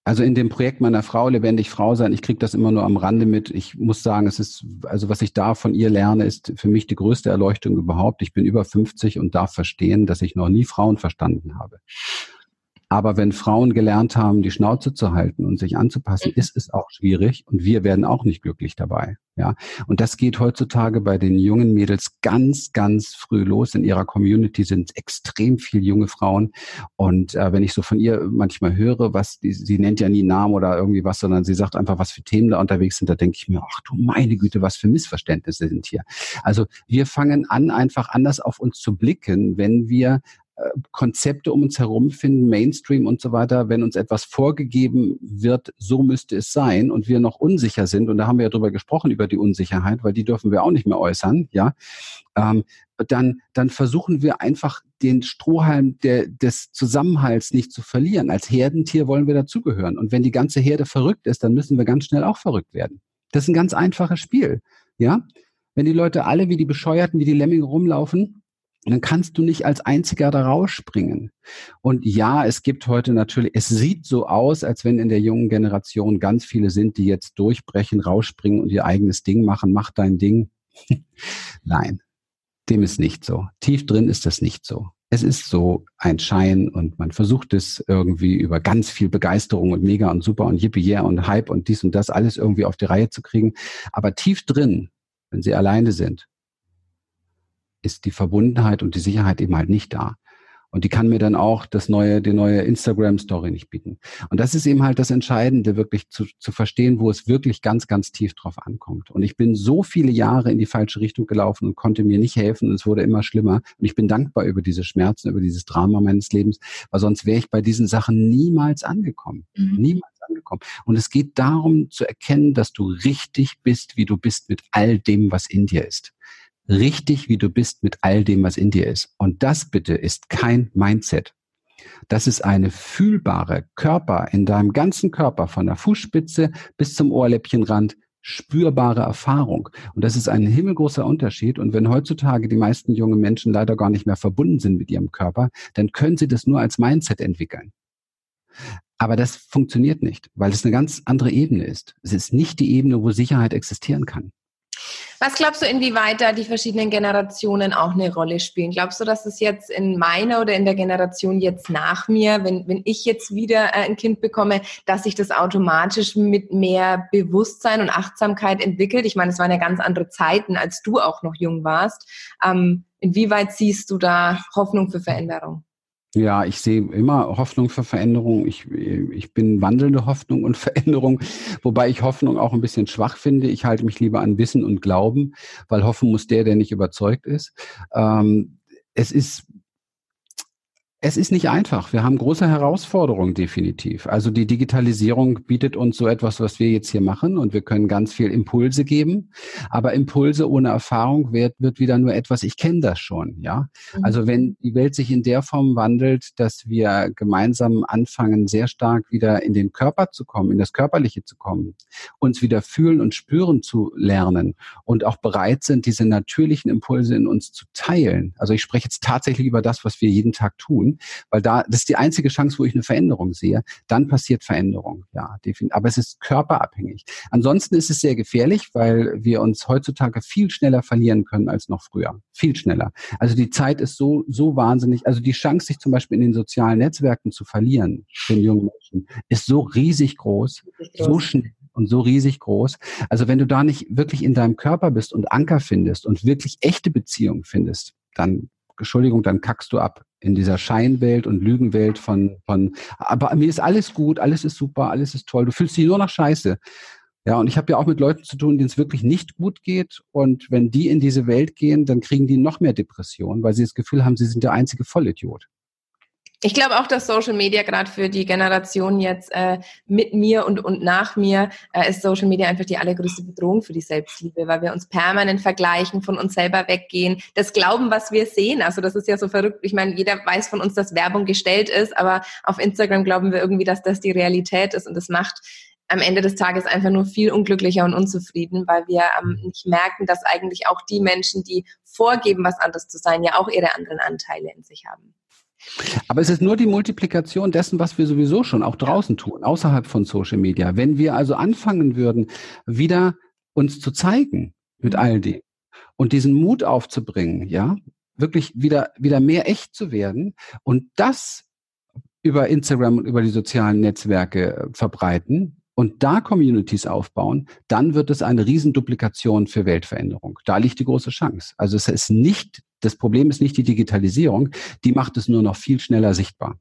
S2: Also in dem Projekt meiner Frau, lebendig Frau sein, ich kriege das immer nur am Rande mit. Ich muss sagen, es ist, also was ich da von ihr lerne, ist für mich die größte Erleuchtung überhaupt. Ich bin über 50 und darf verstehen, dass ich noch nie Frauen verstanden habe. Aber wenn Frauen gelernt haben, die Schnauze zu halten und sich anzupassen, mhm. ist es auch schwierig und wir werden auch nicht glücklich dabei. Ja, und das geht heutzutage bei den jungen Mädels ganz, ganz früh los. In ihrer Community sind extrem viele junge Frauen. Und äh, wenn ich so von ihr manchmal höre, was die, sie nennt ja nie Namen oder irgendwie was, sondern sie sagt einfach, was für Themen da unterwegs sind, da denke ich mir, ach du meine Güte, was für Missverständnisse sind hier. Also wir fangen an, einfach anders auf uns zu blicken, wenn wir Konzepte um uns herum finden, Mainstream und so weiter, wenn uns etwas vorgegeben wird, so müsste es sein und wir noch unsicher sind, und da haben wir ja drüber gesprochen, über die Unsicherheit, weil die dürfen wir auch nicht mehr äußern, ja, ähm, dann, dann versuchen wir einfach den Strohhalm der, des Zusammenhalts nicht zu verlieren. Als Herdentier wollen wir dazugehören. Und wenn die ganze Herde verrückt ist, dann müssen wir ganz schnell auch verrückt werden. Das ist ein ganz einfaches Spiel, ja. Wenn die Leute alle wie die Bescheuerten, wie die Lemminge rumlaufen, und dann kannst du nicht als einziger da rausspringen. Und ja, es gibt heute natürlich, es sieht so aus, als wenn in der jungen Generation ganz viele sind, die jetzt durchbrechen, rausspringen und ihr eigenes Ding machen. Mach dein Ding. Nein, dem ist nicht so. Tief drin ist das nicht so. Es ist so ein Schein und man versucht es irgendwie über ganz viel Begeisterung und mega und super und yippie yeah und Hype und dies und das alles irgendwie auf die Reihe zu kriegen. Aber tief drin, wenn sie alleine sind, ist die Verbundenheit und die Sicherheit eben halt nicht da. Und die kann mir dann auch das neue, die neue Instagram-Story nicht bieten. Und das ist eben halt das Entscheidende, wirklich zu, zu verstehen, wo es wirklich ganz, ganz tief drauf ankommt. Und ich bin so viele Jahre in die falsche Richtung gelaufen und konnte mir nicht helfen und es wurde immer schlimmer. Und ich bin dankbar über diese Schmerzen, über dieses Drama meines Lebens, weil sonst wäre ich bei diesen Sachen niemals angekommen. Mhm. Niemals angekommen. Und es geht darum zu erkennen, dass du richtig bist, wie du bist mit all dem, was in dir ist richtig, wie du bist mit all dem, was in dir ist. Und das bitte ist kein Mindset. Das ist eine fühlbare Körper in deinem ganzen Körper, von der Fußspitze bis zum Ohrläppchenrand, spürbare Erfahrung. Und das ist ein himmelgroßer Unterschied. Und wenn heutzutage die meisten jungen Menschen leider gar nicht mehr verbunden sind mit ihrem Körper, dann können sie das nur als Mindset entwickeln. Aber das funktioniert nicht, weil es eine ganz andere Ebene ist. Es ist nicht die Ebene, wo Sicherheit existieren kann.
S1: Was glaubst du, inwieweit da die verschiedenen Generationen auch eine Rolle spielen? Glaubst du, dass es jetzt in meiner oder in der Generation jetzt nach mir, wenn, wenn ich jetzt wieder äh, ein Kind bekomme, dass sich das automatisch mit mehr Bewusstsein und Achtsamkeit entwickelt? Ich meine, es waren ja ganz andere Zeiten, als du auch noch jung warst. Ähm, inwieweit siehst du da Hoffnung für Veränderung?
S2: Ja, ich sehe immer Hoffnung für Veränderung. Ich, ich bin wandelnde Hoffnung und Veränderung, wobei ich Hoffnung auch ein bisschen schwach finde. Ich halte mich lieber an Wissen und Glauben, weil hoffen muss der, der nicht überzeugt ist. Ähm, es ist es ist nicht einfach. Wir haben große Herausforderungen definitiv. Also die Digitalisierung bietet uns so etwas, was wir jetzt hier machen und wir können ganz viel Impulse geben. Aber Impulse ohne Erfahrung wird, wird wieder nur etwas, ich kenne das schon, ja. Mhm. Also wenn die Welt sich in der Form wandelt, dass wir gemeinsam anfangen, sehr stark wieder in den Körper zu kommen, in das Körperliche zu kommen, uns wieder fühlen und spüren zu lernen und auch bereit sind, diese natürlichen Impulse in uns zu teilen. Also ich spreche jetzt tatsächlich über das, was wir jeden Tag tun weil da, das ist die einzige Chance, wo ich eine Veränderung sehe. Dann passiert Veränderung, ja, definitiv. Aber es ist körperabhängig. Ansonsten ist es sehr gefährlich, weil wir uns heutzutage viel schneller verlieren können als noch früher. Viel schneller. Also die Zeit ist so, so wahnsinnig. Also die Chance, sich zum Beispiel in den sozialen Netzwerken zu verlieren, den jungen Menschen, ist so riesig groß, so schnell und so riesig groß. Also wenn du da nicht wirklich in deinem Körper bist und Anker findest und wirklich echte Beziehungen findest, dann Entschuldigung, dann kackst du ab in dieser Scheinwelt und Lügenwelt von, von, aber mir ist alles gut, alles ist super, alles ist toll. Du fühlst dich nur nach Scheiße. Ja, und ich habe ja auch mit Leuten zu tun, denen es wirklich nicht gut geht. Und wenn die in diese Welt gehen, dann kriegen die noch mehr Depressionen, weil sie das Gefühl haben, sie sind der einzige Vollidiot.
S1: Ich glaube auch, dass Social Media gerade für die Generation jetzt äh, mit mir und, und nach mir äh, ist Social Media einfach die allergrößte Bedrohung für die Selbstliebe, weil wir uns permanent vergleichen, von uns selber weggehen, das glauben, was wir sehen. Also das ist ja so verrückt. Ich meine, jeder weiß von uns, dass Werbung gestellt ist, aber auf Instagram glauben wir irgendwie, dass das die Realität ist und das macht am Ende des Tages einfach nur viel unglücklicher und unzufrieden, weil wir ähm, nicht merken, dass eigentlich auch die Menschen, die vorgeben, was anders zu sein, ja auch ihre anderen Anteile in sich haben.
S2: Aber es ist nur die Multiplikation dessen, was wir sowieso schon auch draußen tun, außerhalb von Social Media. Wenn wir also anfangen würden, wieder uns zu zeigen mit all dem und diesen Mut aufzubringen, ja, wirklich wieder, wieder mehr echt zu werden und das über Instagram und über die sozialen Netzwerke äh, verbreiten, und da Communities aufbauen, dann wird es eine Riesenduplikation für Weltveränderung. Da liegt die große Chance. Also es ist nicht das Problem ist nicht die Digitalisierung, die macht es nur noch viel schneller sichtbar.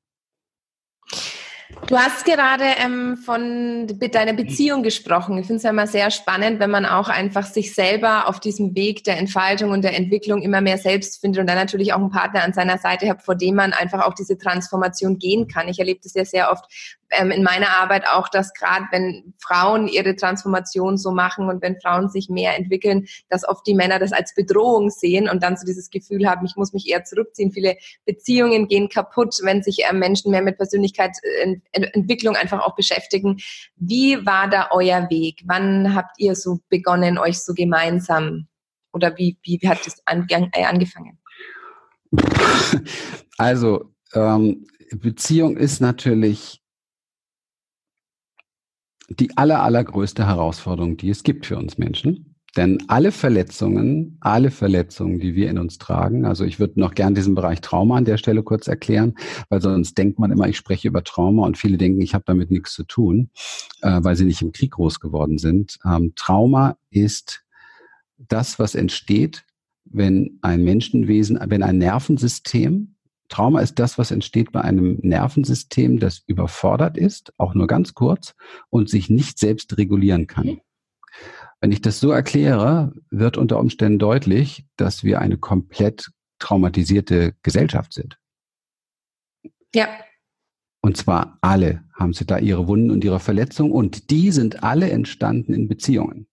S1: Du hast gerade ähm, von deiner Beziehung gesprochen. Ich finde es ja immer sehr spannend, wenn man auch einfach sich selber auf diesem Weg der Entfaltung und der Entwicklung immer mehr selbst findet und dann natürlich auch einen Partner an seiner Seite hat, vor dem man einfach auch diese Transformation gehen kann. Ich erlebe das ja sehr oft ähm, in meiner Arbeit auch, dass gerade wenn Frauen ihre Transformation so machen und wenn Frauen sich mehr entwickeln, dass oft die Männer das als Bedrohung sehen und dann so dieses Gefühl haben, ich muss mich eher zurückziehen. Viele Beziehungen gehen kaputt, wenn sich äh, Menschen mehr mit Persönlichkeitsentwicklung einfach auch beschäftigen. Wie war da euer Weg? Wann habt ihr so begonnen, euch so gemeinsam oder wie, wie hat es äh, angefangen?
S2: Also ähm, Beziehung ist natürlich die aller, allergrößte Herausforderung, die es gibt für uns Menschen. Denn alle Verletzungen, alle Verletzungen, die wir in uns tragen, also ich würde noch gern diesen Bereich Trauma an der Stelle kurz erklären, weil sonst denkt man immer, ich spreche über Trauma und viele denken, ich habe damit nichts zu tun, äh, weil sie nicht im Krieg groß geworden sind. Ähm, Trauma ist das, was entsteht, wenn ein Menschenwesen, wenn ein Nervensystem Trauma ist das, was entsteht bei einem Nervensystem, das überfordert ist, auch nur ganz kurz, und sich nicht selbst regulieren kann. Mhm. Wenn ich das so erkläre, wird unter Umständen deutlich, dass wir eine komplett traumatisierte Gesellschaft sind.
S1: Ja.
S2: Und zwar alle haben sie da ihre Wunden und ihre Verletzungen und die sind alle entstanden in Beziehungen.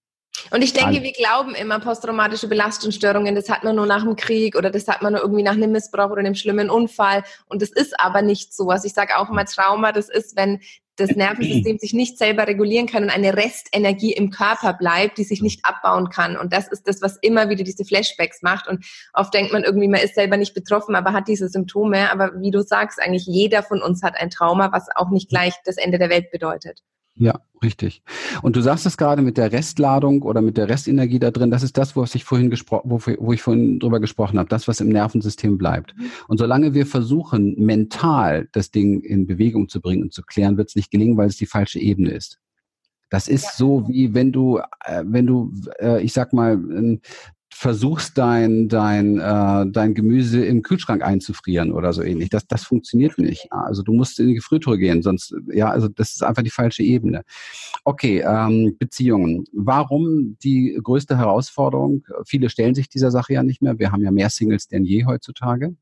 S1: Und ich denke, wir glauben immer, posttraumatische Belastungsstörungen, das hat man nur nach dem Krieg oder das hat man nur irgendwie nach einem Missbrauch oder einem schlimmen Unfall. Und das ist aber nicht so. Also ich sage auch immer, Trauma, das ist, wenn das Nervensystem sich nicht selber regulieren kann und eine Restenergie im Körper bleibt, die sich nicht abbauen kann. Und das ist das, was immer wieder diese Flashbacks macht. Und oft denkt man irgendwie, man ist selber nicht betroffen, aber hat diese Symptome. Aber wie du sagst, eigentlich jeder von uns hat ein Trauma, was auch nicht gleich das Ende der Welt bedeutet.
S2: Ja, richtig. Und du sagst es gerade mit der Restladung oder mit der Restenergie da drin, das ist das, was ich vorhin gesprochen, wo, wo, ich vorhin drüber gesprochen habe, das, was im Nervensystem bleibt. Mhm. Und solange wir versuchen, mental das Ding in Bewegung zu bringen und zu klären, wird es nicht gelingen, weil es die falsche Ebene ist. Das ist ja. so wie wenn du, äh, wenn du, äh, ich sag mal, versuchst dein dein äh, dein Gemüse im Kühlschrank einzufrieren oder so ähnlich. Das das funktioniert nicht. Also du musst in die Gefriertruhe gehen, sonst ja, also das ist einfach die falsche Ebene. Okay, ähm, Beziehungen. Warum die größte Herausforderung? Viele stellen sich dieser Sache ja nicht mehr. Wir haben ja mehr Singles denn je heutzutage.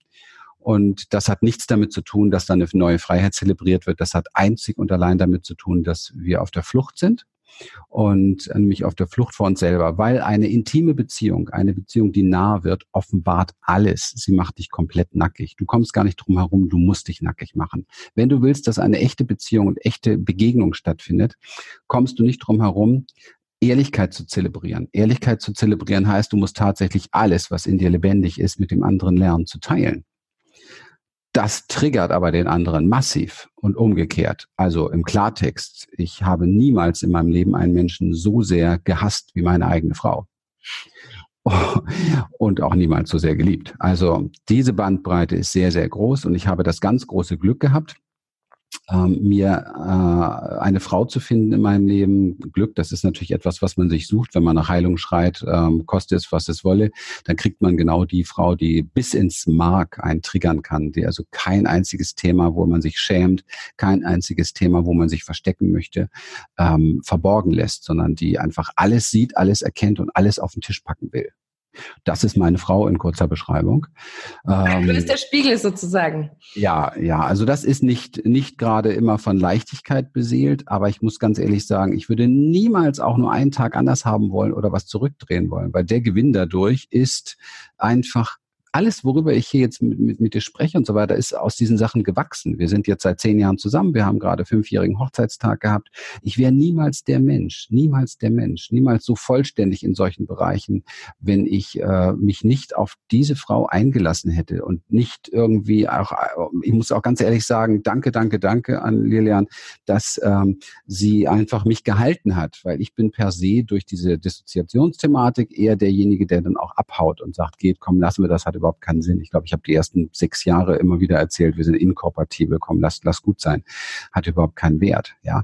S2: Und das hat nichts damit zu tun, dass da eine neue Freiheit zelebriert wird. Das hat einzig und allein damit zu tun, dass wir auf der Flucht sind und nämlich auf der Flucht vor uns selber, weil eine intime Beziehung, eine Beziehung, die nah wird, offenbart alles. Sie macht dich komplett nackig. Du kommst gar nicht drum herum, du musst dich nackig machen. Wenn du willst, dass eine echte Beziehung und echte Begegnung stattfindet, kommst du nicht drum herum, Ehrlichkeit zu zelebrieren. Ehrlichkeit zu zelebrieren heißt, du musst tatsächlich alles, was in dir lebendig ist, mit dem anderen lernen zu teilen. Das triggert aber den anderen massiv und umgekehrt. Also im Klartext, ich habe niemals in meinem Leben einen Menschen so sehr gehasst wie meine eigene Frau. Und auch niemals so sehr geliebt. Also diese Bandbreite ist sehr, sehr groß und ich habe das ganz große Glück gehabt, ähm, mir äh, eine Frau zu finden in meinem Leben. Glück, das ist natürlich etwas, was man sich sucht, wenn man nach Heilung schreit, ähm, koste es, was es wolle, dann kriegt man genau die Frau, die bis ins Mark einen triggern kann, die also kein einziges Thema, wo man sich schämt, kein einziges Thema, wo man sich verstecken möchte, ähm, verborgen lässt, sondern die einfach alles sieht, alles erkennt und alles auf den Tisch packen will. Das ist meine Frau in kurzer Beschreibung.
S1: Ähm, du bist der Spiegel sozusagen.
S2: Ja, ja, also das ist nicht, nicht gerade immer von Leichtigkeit beseelt, aber ich muss ganz ehrlich sagen, ich würde niemals auch nur einen Tag anders haben wollen oder was zurückdrehen wollen, weil der Gewinn dadurch ist einfach alles, worüber ich hier jetzt mit, mit, mit dir spreche und so weiter, ist aus diesen Sachen gewachsen. Wir sind jetzt seit zehn Jahren zusammen. Wir haben gerade fünfjährigen Hochzeitstag gehabt. Ich wäre niemals der Mensch, niemals der Mensch, niemals so vollständig in solchen Bereichen, wenn ich äh, mich nicht auf diese Frau eingelassen hätte und nicht irgendwie auch, ich muss auch ganz ehrlich sagen, danke, danke, danke an Lilian, dass ähm, sie einfach mich gehalten hat, weil ich bin per se durch diese Dissoziationsthematik eher derjenige, der dann auch abhaut und sagt, geht, komm, lassen wir das, hat überhaupt keinen Sinn. Ich glaube, ich habe die ersten sechs Jahre immer wieder erzählt, wir sind inkompatibel, komm, lass, lass gut sein. Hat überhaupt keinen Wert, ja.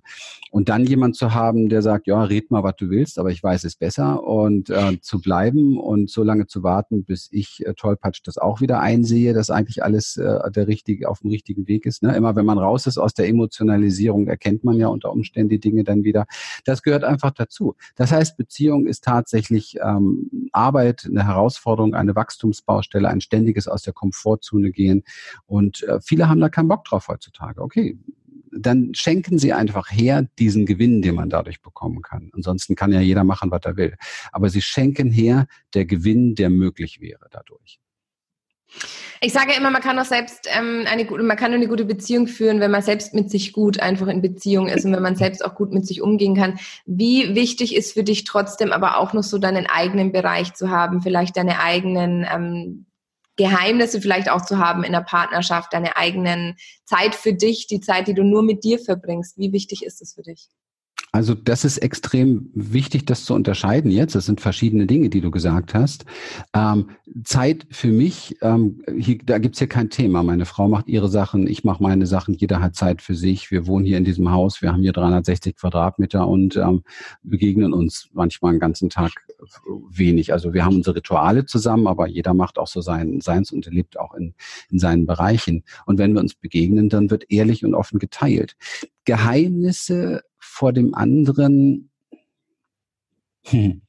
S2: Und dann jemand zu haben, der sagt, ja, red mal, was du willst, aber ich weiß es besser und äh, zu bleiben und so lange zu warten, bis ich äh, tollpatsch das auch wieder einsehe, dass eigentlich alles äh, der richtige, auf dem richtigen Weg ist. Ne? Immer wenn man raus ist aus der Emotionalisierung, erkennt man ja unter Umständen die Dinge dann wieder. Das gehört einfach dazu. Das heißt, Beziehung ist tatsächlich ähm, Arbeit, eine Herausforderung, eine Wachstumsbaustelle, ein ständiges aus der Komfortzone gehen. Und äh, viele haben da keinen Bock drauf heutzutage. Okay, dann schenken Sie einfach her diesen Gewinn, den man dadurch bekommen kann. Ansonsten kann ja jeder machen, was er will. Aber Sie schenken her der Gewinn, der möglich wäre dadurch.
S1: Ich sage immer, man kann auch selbst ähm, eine gute, man kann eine gute Beziehung führen, wenn man selbst mit sich gut einfach in Beziehung ist und wenn man selbst auch gut mit sich umgehen kann. Wie wichtig ist für dich trotzdem aber auch noch so deinen eigenen Bereich zu haben, vielleicht deine eigenen ähm, Geheimnisse vielleicht auch zu haben in der Partnerschaft, deine eigenen Zeit für dich, die Zeit, die du nur mit dir verbringst. Wie wichtig ist es für dich?
S2: Also das ist extrem wichtig, das zu unterscheiden jetzt. Das sind verschiedene Dinge, die du gesagt hast. Ähm, Zeit für mich, ähm, hier, da gibt's hier kein Thema. Meine Frau macht ihre Sachen, ich mache meine Sachen, jeder hat Zeit für sich. Wir wohnen hier in diesem Haus, wir haben hier 360 Quadratmeter und ähm, begegnen uns manchmal einen ganzen Tag wenig. Also wir haben unsere Rituale zusammen, aber jeder macht auch so sein, seins und lebt auch in, in seinen Bereichen. Und wenn wir uns begegnen, dann wird ehrlich und offen geteilt. Geheimnisse vor dem anderen, hm,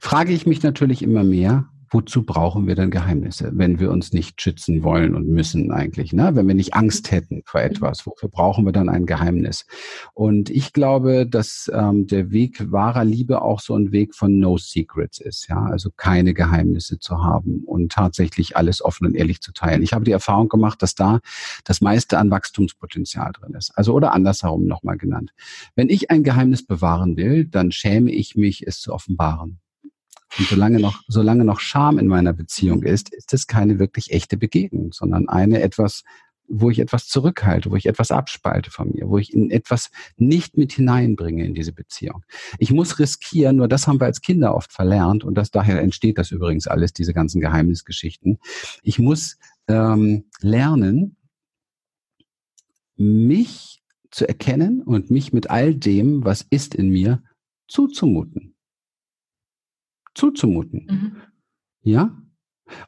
S2: frage ich mich natürlich immer mehr, wozu brauchen wir denn Geheimnisse, wenn wir uns nicht schützen wollen und müssen eigentlich, ne? wenn wir nicht Angst hätten vor mhm. etwas, wofür brauchen wir dann ein Geheimnis? Und ich glaube, dass ähm, der Weg wahrer Liebe auch so ein Weg von No Secrets ist, ja, also keine Geheimnisse zu haben und tatsächlich alles offen und ehrlich zu teilen. Ich habe die Erfahrung gemacht, dass da das meiste an Wachstumspotenzial drin ist. Also oder andersherum nochmal genannt. Wenn ich ein Geheimnis bewahren will, dann schäme ich mich, es zu offenbaren. Und solange noch, solange noch Scham in meiner Beziehung ist, ist es keine wirklich echte Begegnung, sondern eine etwas, wo ich etwas zurückhalte, wo ich etwas abspalte von mir, wo ich in etwas nicht mit hineinbringe in diese Beziehung. Ich muss riskieren, nur das haben wir als Kinder oft verlernt und das daher entsteht das übrigens alles, diese ganzen Geheimnisgeschichten. Ich muss ähm, lernen, mich zu erkennen und mich mit all dem, was ist in mir, zuzumuten zuzumuten. Mhm. Ja?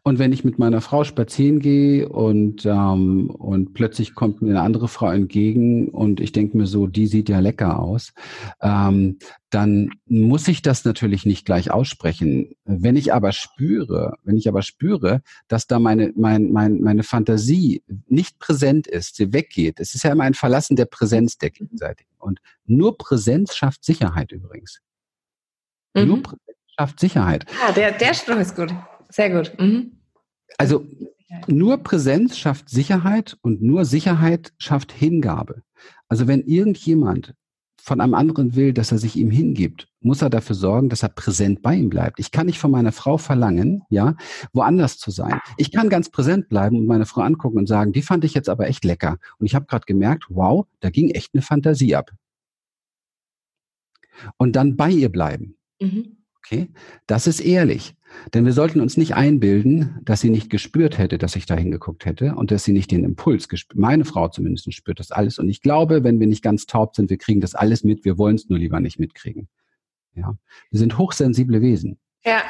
S2: Und wenn ich mit meiner Frau spazieren gehe und, ähm, und plötzlich kommt mir eine andere Frau entgegen und ich denke mir so, die sieht ja lecker aus, ähm, dann muss ich das natürlich nicht gleich aussprechen. Wenn ich aber spüre, wenn ich aber spüre, dass da meine, mein, mein, meine Fantasie nicht präsent ist, sie weggeht, es ist ja immer ein Verlassen der Präsenz der Gegenseitigen. Und nur Präsenz schafft Sicherheit übrigens. Mhm. Nur Präsenz schafft Sicherheit.
S1: Ja, der, der Spruch ist gut. Sehr gut. Mhm.
S2: Also nur Präsenz schafft Sicherheit und nur Sicherheit schafft Hingabe. Also wenn irgendjemand von einem anderen will, dass er sich ihm hingibt, muss er dafür sorgen, dass er präsent bei ihm bleibt. Ich kann nicht von meiner Frau verlangen, ja, woanders zu sein. Ich kann ganz präsent bleiben und meine Frau angucken und sagen, die fand ich jetzt aber echt lecker. Und ich habe gerade gemerkt, wow, da ging echt eine Fantasie ab. Und dann bei ihr bleiben. Mhm. Okay, das ist ehrlich. Denn wir sollten uns nicht einbilden, dass sie nicht gespürt hätte, dass ich da hingeguckt hätte und dass sie nicht den Impuls gespürt. Meine Frau zumindest spürt das alles. Und ich glaube, wenn wir nicht ganz taub sind, wir kriegen das alles mit. Wir wollen es nur lieber nicht mitkriegen. Ja, wir sind hochsensible Wesen.
S1: Ja,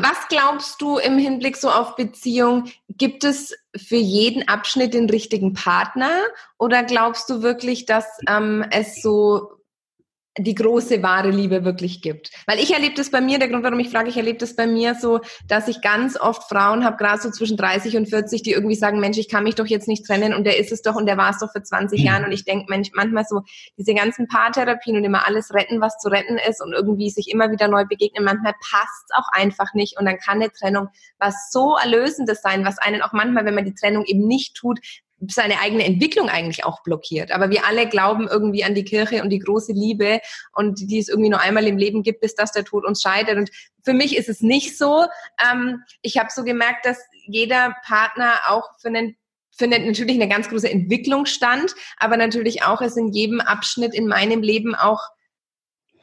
S1: was glaubst du im Hinblick so auf Beziehung? Gibt es für jeden Abschnitt den richtigen Partner oder glaubst du wirklich, dass ähm, es so die große wahre Liebe wirklich gibt. Weil ich erlebe das bei mir, der Grund, warum ich frage, ich erlebe das bei mir so, dass ich ganz oft Frauen habe, gerade so zwischen 30 und 40, die irgendwie sagen, Mensch, ich kann mich doch jetzt nicht trennen und der ist es doch und der war es doch für 20 mhm. Jahren und ich denke Mensch, manchmal so diese ganzen Paartherapien und immer alles retten, was zu retten ist und irgendwie sich immer wieder neu begegnen, manchmal passt es auch einfach nicht und dann kann eine Trennung was so Erlösendes sein, was einen auch manchmal, wenn man die Trennung eben nicht tut, seine eigene Entwicklung eigentlich auch blockiert. Aber wir alle glauben irgendwie an die Kirche und die große Liebe und die es irgendwie nur einmal im Leben gibt, bis dass der Tod uns scheidet. Und für mich ist es nicht so. Ähm, ich habe so gemerkt, dass jeder Partner auch für einen für eine, natürlich eine ganz große Entwicklung stand, aber natürlich auch es in jedem Abschnitt in meinem Leben auch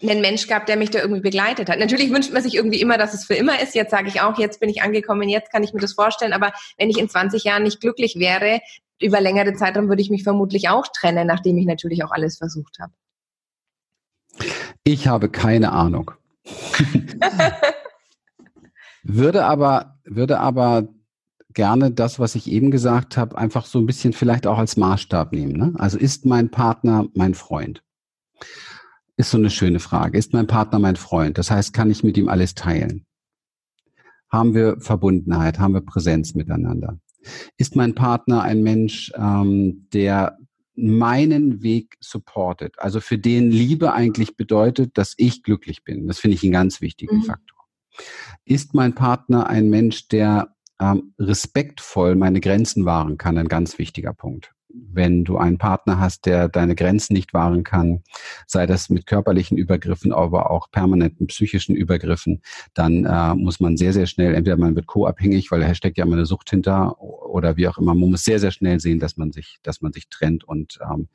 S1: einen Mensch gab, der mich da irgendwie begleitet hat. Natürlich wünscht man sich irgendwie immer, dass es für immer ist. Jetzt sage ich auch, jetzt bin ich angekommen, jetzt kann ich mir das vorstellen. Aber wenn ich in 20 Jahren nicht glücklich wäre, über längere Zeitraum würde ich mich vermutlich auch trennen, nachdem ich natürlich auch alles versucht habe.
S2: Ich habe keine Ahnung. würde aber, würde aber gerne das, was ich eben gesagt habe, einfach so ein bisschen vielleicht auch als Maßstab nehmen. Ne? Also ist mein Partner mein Freund? Ist so eine schöne Frage. Ist mein Partner mein Freund? Das heißt, kann ich mit ihm alles teilen? Haben wir Verbundenheit? Haben wir Präsenz miteinander? Ist mein Partner ein Mensch, ähm, der meinen Weg supportet? Also für den Liebe eigentlich bedeutet, dass ich glücklich bin. Das finde ich einen ganz wichtigen mhm. Faktor. Ist mein Partner ein Mensch, der ähm, respektvoll meine Grenzen wahren kann? Ein ganz wichtiger Punkt wenn du einen Partner hast, der deine Grenzen nicht wahren kann, sei das mit körperlichen Übergriffen, aber auch permanenten psychischen Übergriffen, dann äh, muss man sehr, sehr schnell, entweder man wird co-abhängig, weil da steckt ja immer eine Sucht hinter oder wie auch immer. Man muss sehr, sehr schnell sehen, dass man sich, dass man sich trennt und ähm,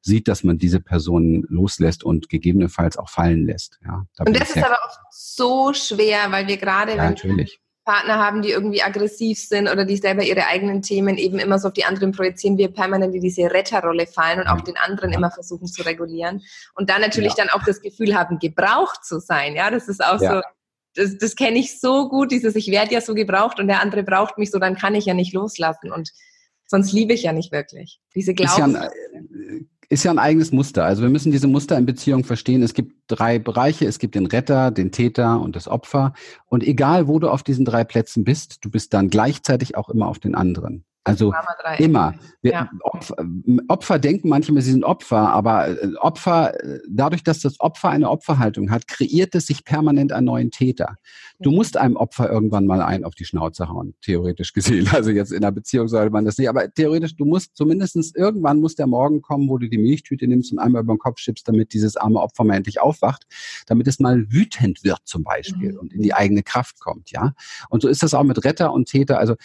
S2: sieht, dass man diese Person loslässt und gegebenenfalls auch fallen lässt. Ja,
S1: da und das ist aber oft so schwer, weil wir gerade,
S2: ja, natürlich
S1: Partner haben, die irgendwie aggressiv sind oder die selber ihre eigenen Themen eben immer so auf die anderen projizieren, wir permanent in diese Retterrolle fallen und auch den anderen immer versuchen zu regulieren. Und dann natürlich ja. dann auch das Gefühl haben, gebraucht zu sein. Ja, das ist auch ja. so, das, das kenne ich so gut, dieses ich werde ja so gebraucht und der andere braucht mich so, dann kann ich ja nicht loslassen und sonst liebe ich ja nicht wirklich. Diese Glauben
S2: ist ja ein eigenes Muster. Also wir müssen diese Muster in Beziehung verstehen. Es gibt drei Bereiche. Es gibt den Retter, den Täter und das Opfer. Und egal, wo du auf diesen drei Plätzen bist, du bist dann gleichzeitig auch immer auf den anderen. Also immer. Ja. Opfer, Opfer, denken manchmal, sie sind Opfer, aber äh, Opfer, dadurch, dass das Opfer eine Opferhaltung hat, kreiert es sich permanent einen neuen Täter. Du musst einem Opfer irgendwann mal einen auf die Schnauze hauen, theoretisch gesehen. Also jetzt in einer Beziehung sollte man das nicht, aber theoretisch, du musst zumindestens irgendwann muss der Morgen kommen, wo du die Milchtüte nimmst und einmal über den Kopf schiebst, damit dieses arme Opfer mal endlich aufwacht, damit es mal wütend wird zum Beispiel mhm. und in die eigene Kraft kommt, ja. Und so ist das auch mit Retter und Täter. Also äh,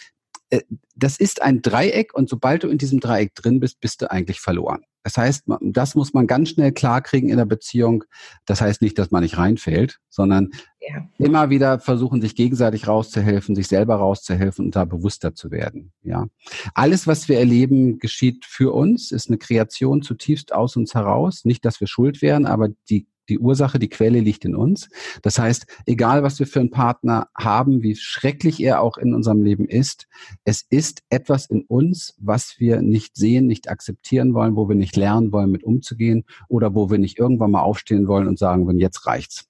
S2: das ist ein Dreieck und sobald du in diesem Dreieck drin bist, bist du eigentlich verloren. Das heißt, das muss man ganz schnell klarkriegen in der Beziehung. Das heißt nicht, dass man nicht reinfällt, sondern ja. immer wieder versuchen, sich gegenseitig rauszuhelfen, sich selber rauszuhelfen und da bewusster zu werden. Ja. Alles, was wir erleben, geschieht für uns, ist eine Kreation zutiefst aus uns heraus. Nicht, dass wir schuld wären, aber die Die Ursache, die Quelle liegt in uns. Das heißt, egal was wir für einen Partner haben, wie schrecklich er auch in unserem Leben ist, es ist etwas in uns, was wir nicht sehen, nicht akzeptieren wollen, wo wir nicht lernen wollen, mit umzugehen oder wo wir nicht irgendwann mal aufstehen wollen und sagen wollen, jetzt reicht's.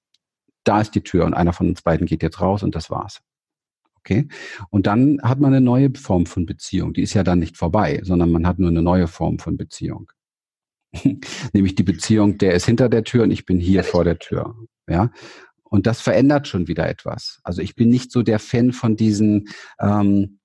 S2: Da ist die Tür und einer von uns beiden geht jetzt raus und das war's. Okay. Und dann hat man eine neue Form von Beziehung. Die ist ja dann nicht vorbei, sondern man hat nur eine neue Form von Beziehung. Nämlich die Beziehung, der ist hinter der Tür und ich bin hier vor der Tür. Ja. Und das verändert schon wieder etwas. Also ich bin nicht so der Fan von diesen ähm,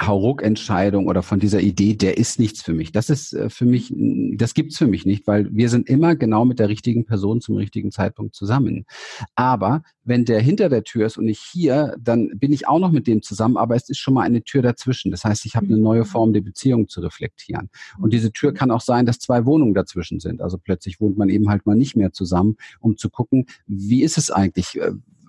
S2: Hauruck-Entscheidung oder von dieser Idee, der ist nichts für mich. Das ist äh, für mich, das gibt's für mich nicht, weil wir sind immer genau mit der richtigen Person zum richtigen Zeitpunkt zusammen. Aber wenn der hinter der Tür ist und ich hier, dann bin ich auch noch mit dem zusammen, aber es ist schon mal eine Tür dazwischen. Das heißt, ich habe eine neue Form der Beziehung zu reflektieren. Und diese Tür kann auch sein, dass zwei Wohnungen dazwischen sind. Also plötzlich wohnt man eben halt mal nicht mehr zusammen, um zu gucken, wie ist es eigentlich?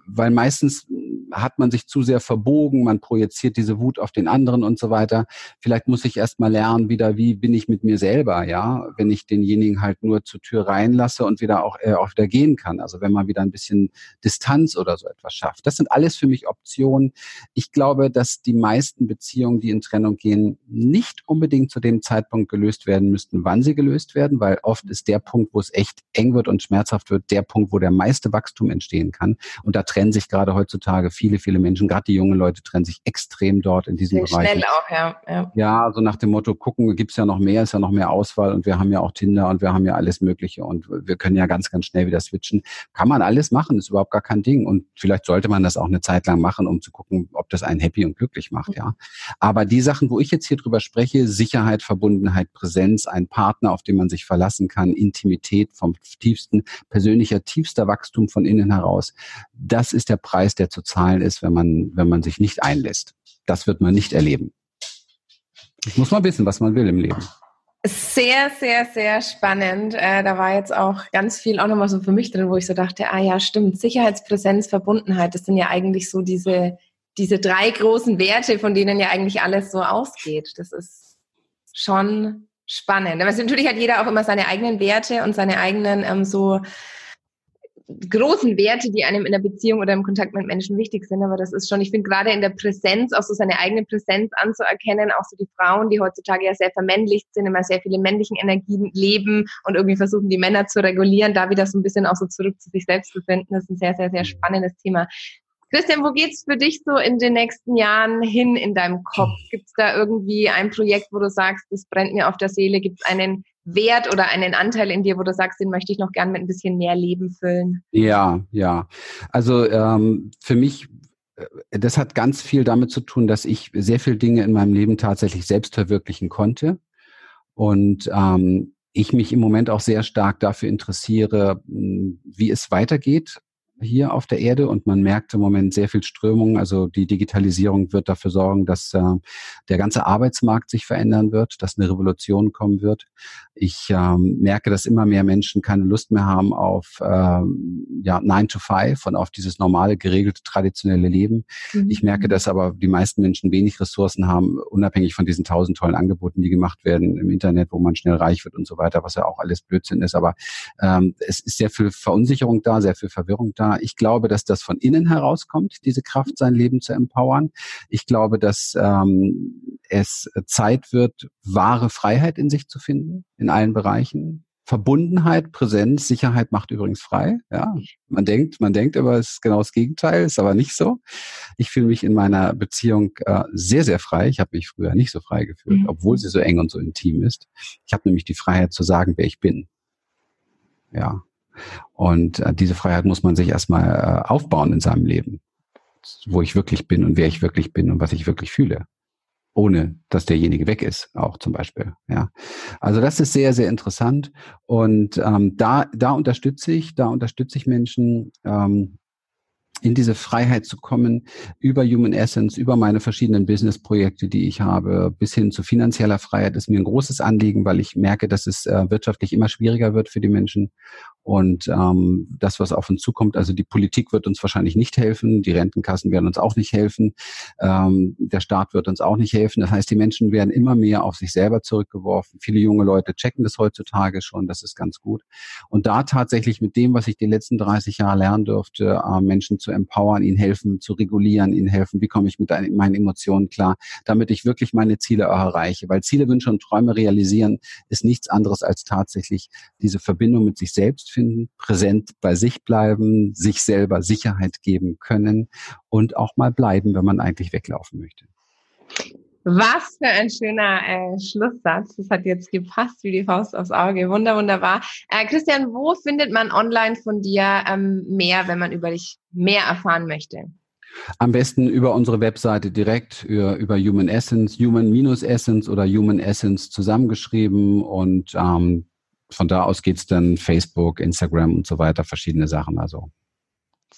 S2: Weil meistens hat man sich zu sehr verbogen, man projiziert diese Wut auf den anderen und so weiter. Vielleicht muss ich erst mal lernen, wieder, wie bin ich mit mir selber, ja, wenn ich denjenigen halt nur zur Tür reinlasse und wieder auch, äh, auch wieder gehen kann. Also wenn man wieder ein bisschen Distanz oder so etwas schafft. Das sind alles für mich Optionen. Ich glaube, dass die meisten Beziehungen, die in Trennung gehen, nicht unbedingt zu dem Zeitpunkt gelöst werden müssten, wann sie gelöst werden, weil oft ist der Punkt, wo es echt eng wird und schmerzhaft wird, der Punkt, wo der meiste Wachstum entstehen kann. Und da trennen sich gerade heutzutage viele, viele Menschen, gerade die jungen Leute trennen sich extrem dort in diesem Sehr Bereich. Schnell auch, ja. Ja, ja so nach dem Motto, gucken, gibt's ja noch mehr, ist ja noch mehr Auswahl und wir haben ja auch Tinder und wir haben ja alles Mögliche und wir können ja ganz, ganz schnell wieder switchen. Kann man alles machen, ist überhaupt gar kein Ding. Und vielleicht sollte man das auch eine Zeit lang machen, um zu gucken, ob das einen happy und glücklich macht, mhm. ja. Aber die Sachen, wo ich jetzt hier drüber spreche, Sicherheit, Verbundenheit, Präsenz, ein Partner, auf den man sich verlassen kann, Intimität vom tiefsten, persönlicher, tiefster Wachstum von innen heraus, das ist der Preis, der zu zahlen ist, wenn man, wenn man sich nicht einlässt. Das wird man nicht erleben. Das muss man wissen, was man will im Leben.
S1: Sehr, sehr, sehr spannend. Äh, da war jetzt auch ganz viel auch nochmal so für mich drin, wo ich so dachte, ah ja, stimmt, Sicherheitspräsenz, Verbundenheit, das sind ja eigentlich so diese, diese drei großen Werte, von denen ja eigentlich alles so ausgeht. Das ist schon spannend. Aber natürlich hat jeder auch immer seine eigenen Werte und seine eigenen ähm, so großen Werte, die einem in der Beziehung oder im Kontakt mit Menschen wichtig sind. Aber das ist schon, ich finde gerade in der Präsenz, auch so seine eigene Präsenz anzuerkennen, auch so die Frauen, die heutzutage ja sehr vermännlicht sind, immer sehr viele männlichen Energien leben und irgendwie versuchen, die Männer zu regulieren, da wieder so ein bisschen auch so zurück zu sich selbst zu finden, das ist ein sehr, sehr, sehr spannendes Thema. Christian, wo geht's für dich so in den nächsten Jahren hin in deinem Kopf? Gibt's da irgendwie ein Projekt, wo du sagst, das brennt mir auf der Seele? Gibt's einen Wert oder einen Anteil in dir, wo du sagst, den möchte ich noch gern mit ein bisschen mehr Leben füllen?
S2: Ja, ja. Also ähm, für mich äh, das hat ganz viel damit zu tun, dass ich sehr viele Dinge in meinem Leben tatsächlich selbst verwirklichen konnte. Und ähm, ich mich im Moment auch sehr stark dafür interessiere, wie es weitergeht hier auf der Erde und man merkt im Moment sehr viel Strömung. Also die Digitalisierung wird dafür sorgen, dass äh, der ganze Arbeitsmarkt sich verändern wird, dass eine Revolution kommen wird. Ich ähm, merke, dass immer mehr Menschen keine Lust mehr haben auf ähm, ja, 9 to 5 und auf dieses normale, geregelte, traditionelle Leben. Mhm. Ich merke, dass aber die meisten Menschen wenig Ressourcen haben, unabhängig von diesen tausend tollen Angeboten, die gemacht werden im Internet, wo man schnell reich wird und so weiter, was ja auch alles Blödsinn ist. Aber ähm, es ist sehr viel Verunsicherung da, sehr viel Verwirrung da ich glaube, dass das von innen herauskommt, diese Kraft, sein Leben zu empowern. Ich glaube, dass ähm, es Zeit wird, wahre Freiheit in sich zu finden, in allen Bereichen. Verbundenheit, Präsenz, Sicherheit macht übrigens frei. Ja, man denkt, man denkt aber es ist genau das Gegenteil, ist aber nicht so. Ich fühle mich in meiner Beziehung äh, sehr, sehr frei. Ich habe mich früher nicht so frei gefühlt, mhm. obwohl sie so eng und so intim ist. Ich habe nämlich die Freiheit zu sagen, wer ich bin. Ja, und äh, diese Freiheit muss man sich erstmal äh, aufbauen in seinem Leben, wo ich wirklich bin und wer ich wirklich bin und was ich wirklich fühle. Ohne dass derjenige weg ist, auch zum Beispiel. Ja, also das ist sehr, sehr interessant und ähm, da, da unterstütze ich, da unterstütze ich Menschen, ähm, in diese Freiheit zu kommen, über Human Essence, über meine verschiedenen Business-Projekte, die ich habe, bis hin zu finanzieller Freiheit, ist mir ein großes Anliegen, weil ich merke, dass es äh, wirtschaftlich immer schwieriger wird für die Menschen. Und ähm, das, was auf uns zukommt, also die Politik wird uns wahrscheinlich nicht helfen, die Rentenkassen werden uns auch nicht helfen, ähm, der Staat wird uns auch nicht helfen. Das heißt, die Menschen werden immer mehr auf sich selber zurückgeworfen. Viele junge Leute checken das heutzutage schon, das ist ganz gut. Und da tatsächlich mit dem, was ich die letzten 30 Jahre lernen durfte, äh, Menschen zu empowern, ihnen helfen, zu regulieren, ihnen helfen, wie komme ich mit meinen Emotionen klar, damit ich wirklich meine Ziele erreiche. Weil Ziele, Wünsche und Träume realisieren ist nichts anderes als tatsächlich diese Verbindung mit sich selbst finden, präsent bei sich bleiben, sich selber Sicherheit geben können und auch mal bleiben, wenn man eigentlich weglaufen möchte.
S1: Was für ein schöner äh, Schlusssatz. Das hat jetzt gepasst wie die Faust aufs Auge. Wunder, wunderbar. Äh, Christian, wo findet man online von dir ähm, mehr, wenn man über dich mehr erfahren möchte?
S2: Am besten über unsere Webseite direkt, über, über Human Essence, Human-Essence oder Human Essence zusammengeschrieben und ähm, von da aus geht's dann Facebook, Instagram und so weiter, verschiedene Sachen. Also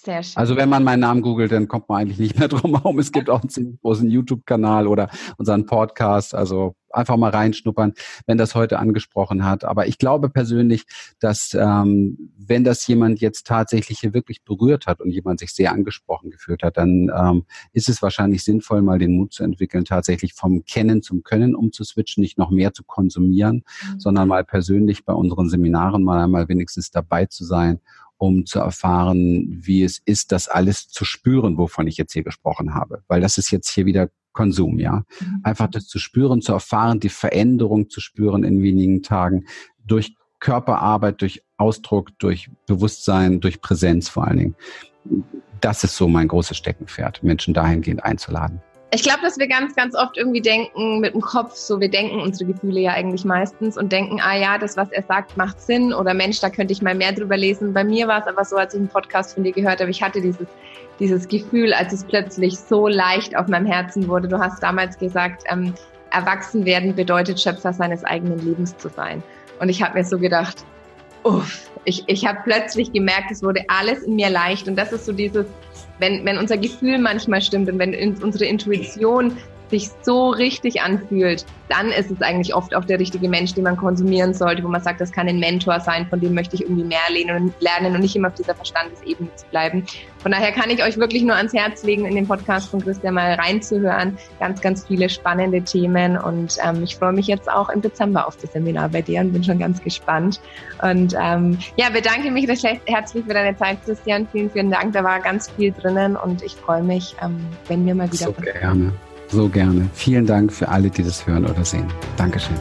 S2: sehr schön. Also wenn man meinen Namen googelt, dann kommt man eigentlich nicht mehr drum herum. Es gibt auch einen ziemlich großen YouTube-Kanal oder unseren Podcast. Also einfach mal reinschnuppern, wenn das heute angesprochen hat. Aber ich glaube persönlich, dass ähm, wenn das jemand jetzt tatsächlich hier wirklich berührt hat und jemand sich sehr angesprochen gefühlt hat, dann ähm, ist es wahrscheinlich sinnvoll, mal den Mut zu entwickeln, tatsächlich vom Kennen zum Können umzuswitchen, nicht noch mehr zu konsumieren, mhm. sondern mal persönlich bei unseren Seminaren mal einmal wenigstens dabei zu sein um zu erfahren, wie es ist, das alles zu spüren, wovon ich jetzt hier gesprochen habe. Weil das ist jetzt hier wieder Konsum, ja. Mhm. Einfach das zu spüren, zu erfahren, die Veränderung zu spüren in wenigen Tagen durch Körperarbeit, durch Ausdruck, durch Bewusstsein, durch Präsenz vor allen Dingen. Das ist so mein großes Steckenpferd, Menschen dahingehend einzuladen.
S1: Ich glaube, dass wir ganz, ganz oft irgendwie denken mit dem Kopf, so wir denken unsere Gefühle ja eigentlich meistens und denken, ah ja, das, was er sagt, macht Sinn oder Mensch, da könnte ich mal mehr drüber lesen. Bei mir war es aber so, als ich einen Podcast von dir gehört habe, ich hatte dieses, dieses Gefühl, als es plötzlich so leicht auf meinem Herzen wurde. Du hast damals gesagt, ähm, erwachsen werden bedeutet Schöpfer seines eigenen Lebens zu sein. Und ich habe mir so gedacht, uff, ich, ich habe plötzlich gemerkt, es wurde alles in mir leicht. Und das ist so dieses, wenn, wenn unser Gefühl manchmal stimmt und wenn unsere Intuition sich so richtig anfühlt, dann ist es eigentlich oft auch der richtige Mensch, den man konsumieren sollte, wo man sagt, das kann ein Mentor sein, von dem möchte ich irgendwie mehr lernen und nicht immer auf dieser Verstandesebene zu bleiben. Von daher kann ich euch wirklich nur ans Herz legen, in den Podcast von Christian mal reinzuhören. Ganz, ganz viele spannende Themen und ähm, ich freue mich jetzt auch im Dezember auf das Seminar bei dir und bin schon ganz gespannt. Und ähm, ja, bedanke mich recht herzlich für deine Zeit, Christian. Vielen, vielen Dank. Da war ganz viel drinnen und ich freue mich, ähm, wenn wir mal wieder.
S2: So gerne. So gerne. Vielen Dank für alle, die das hören oder sehen. Dankeschön.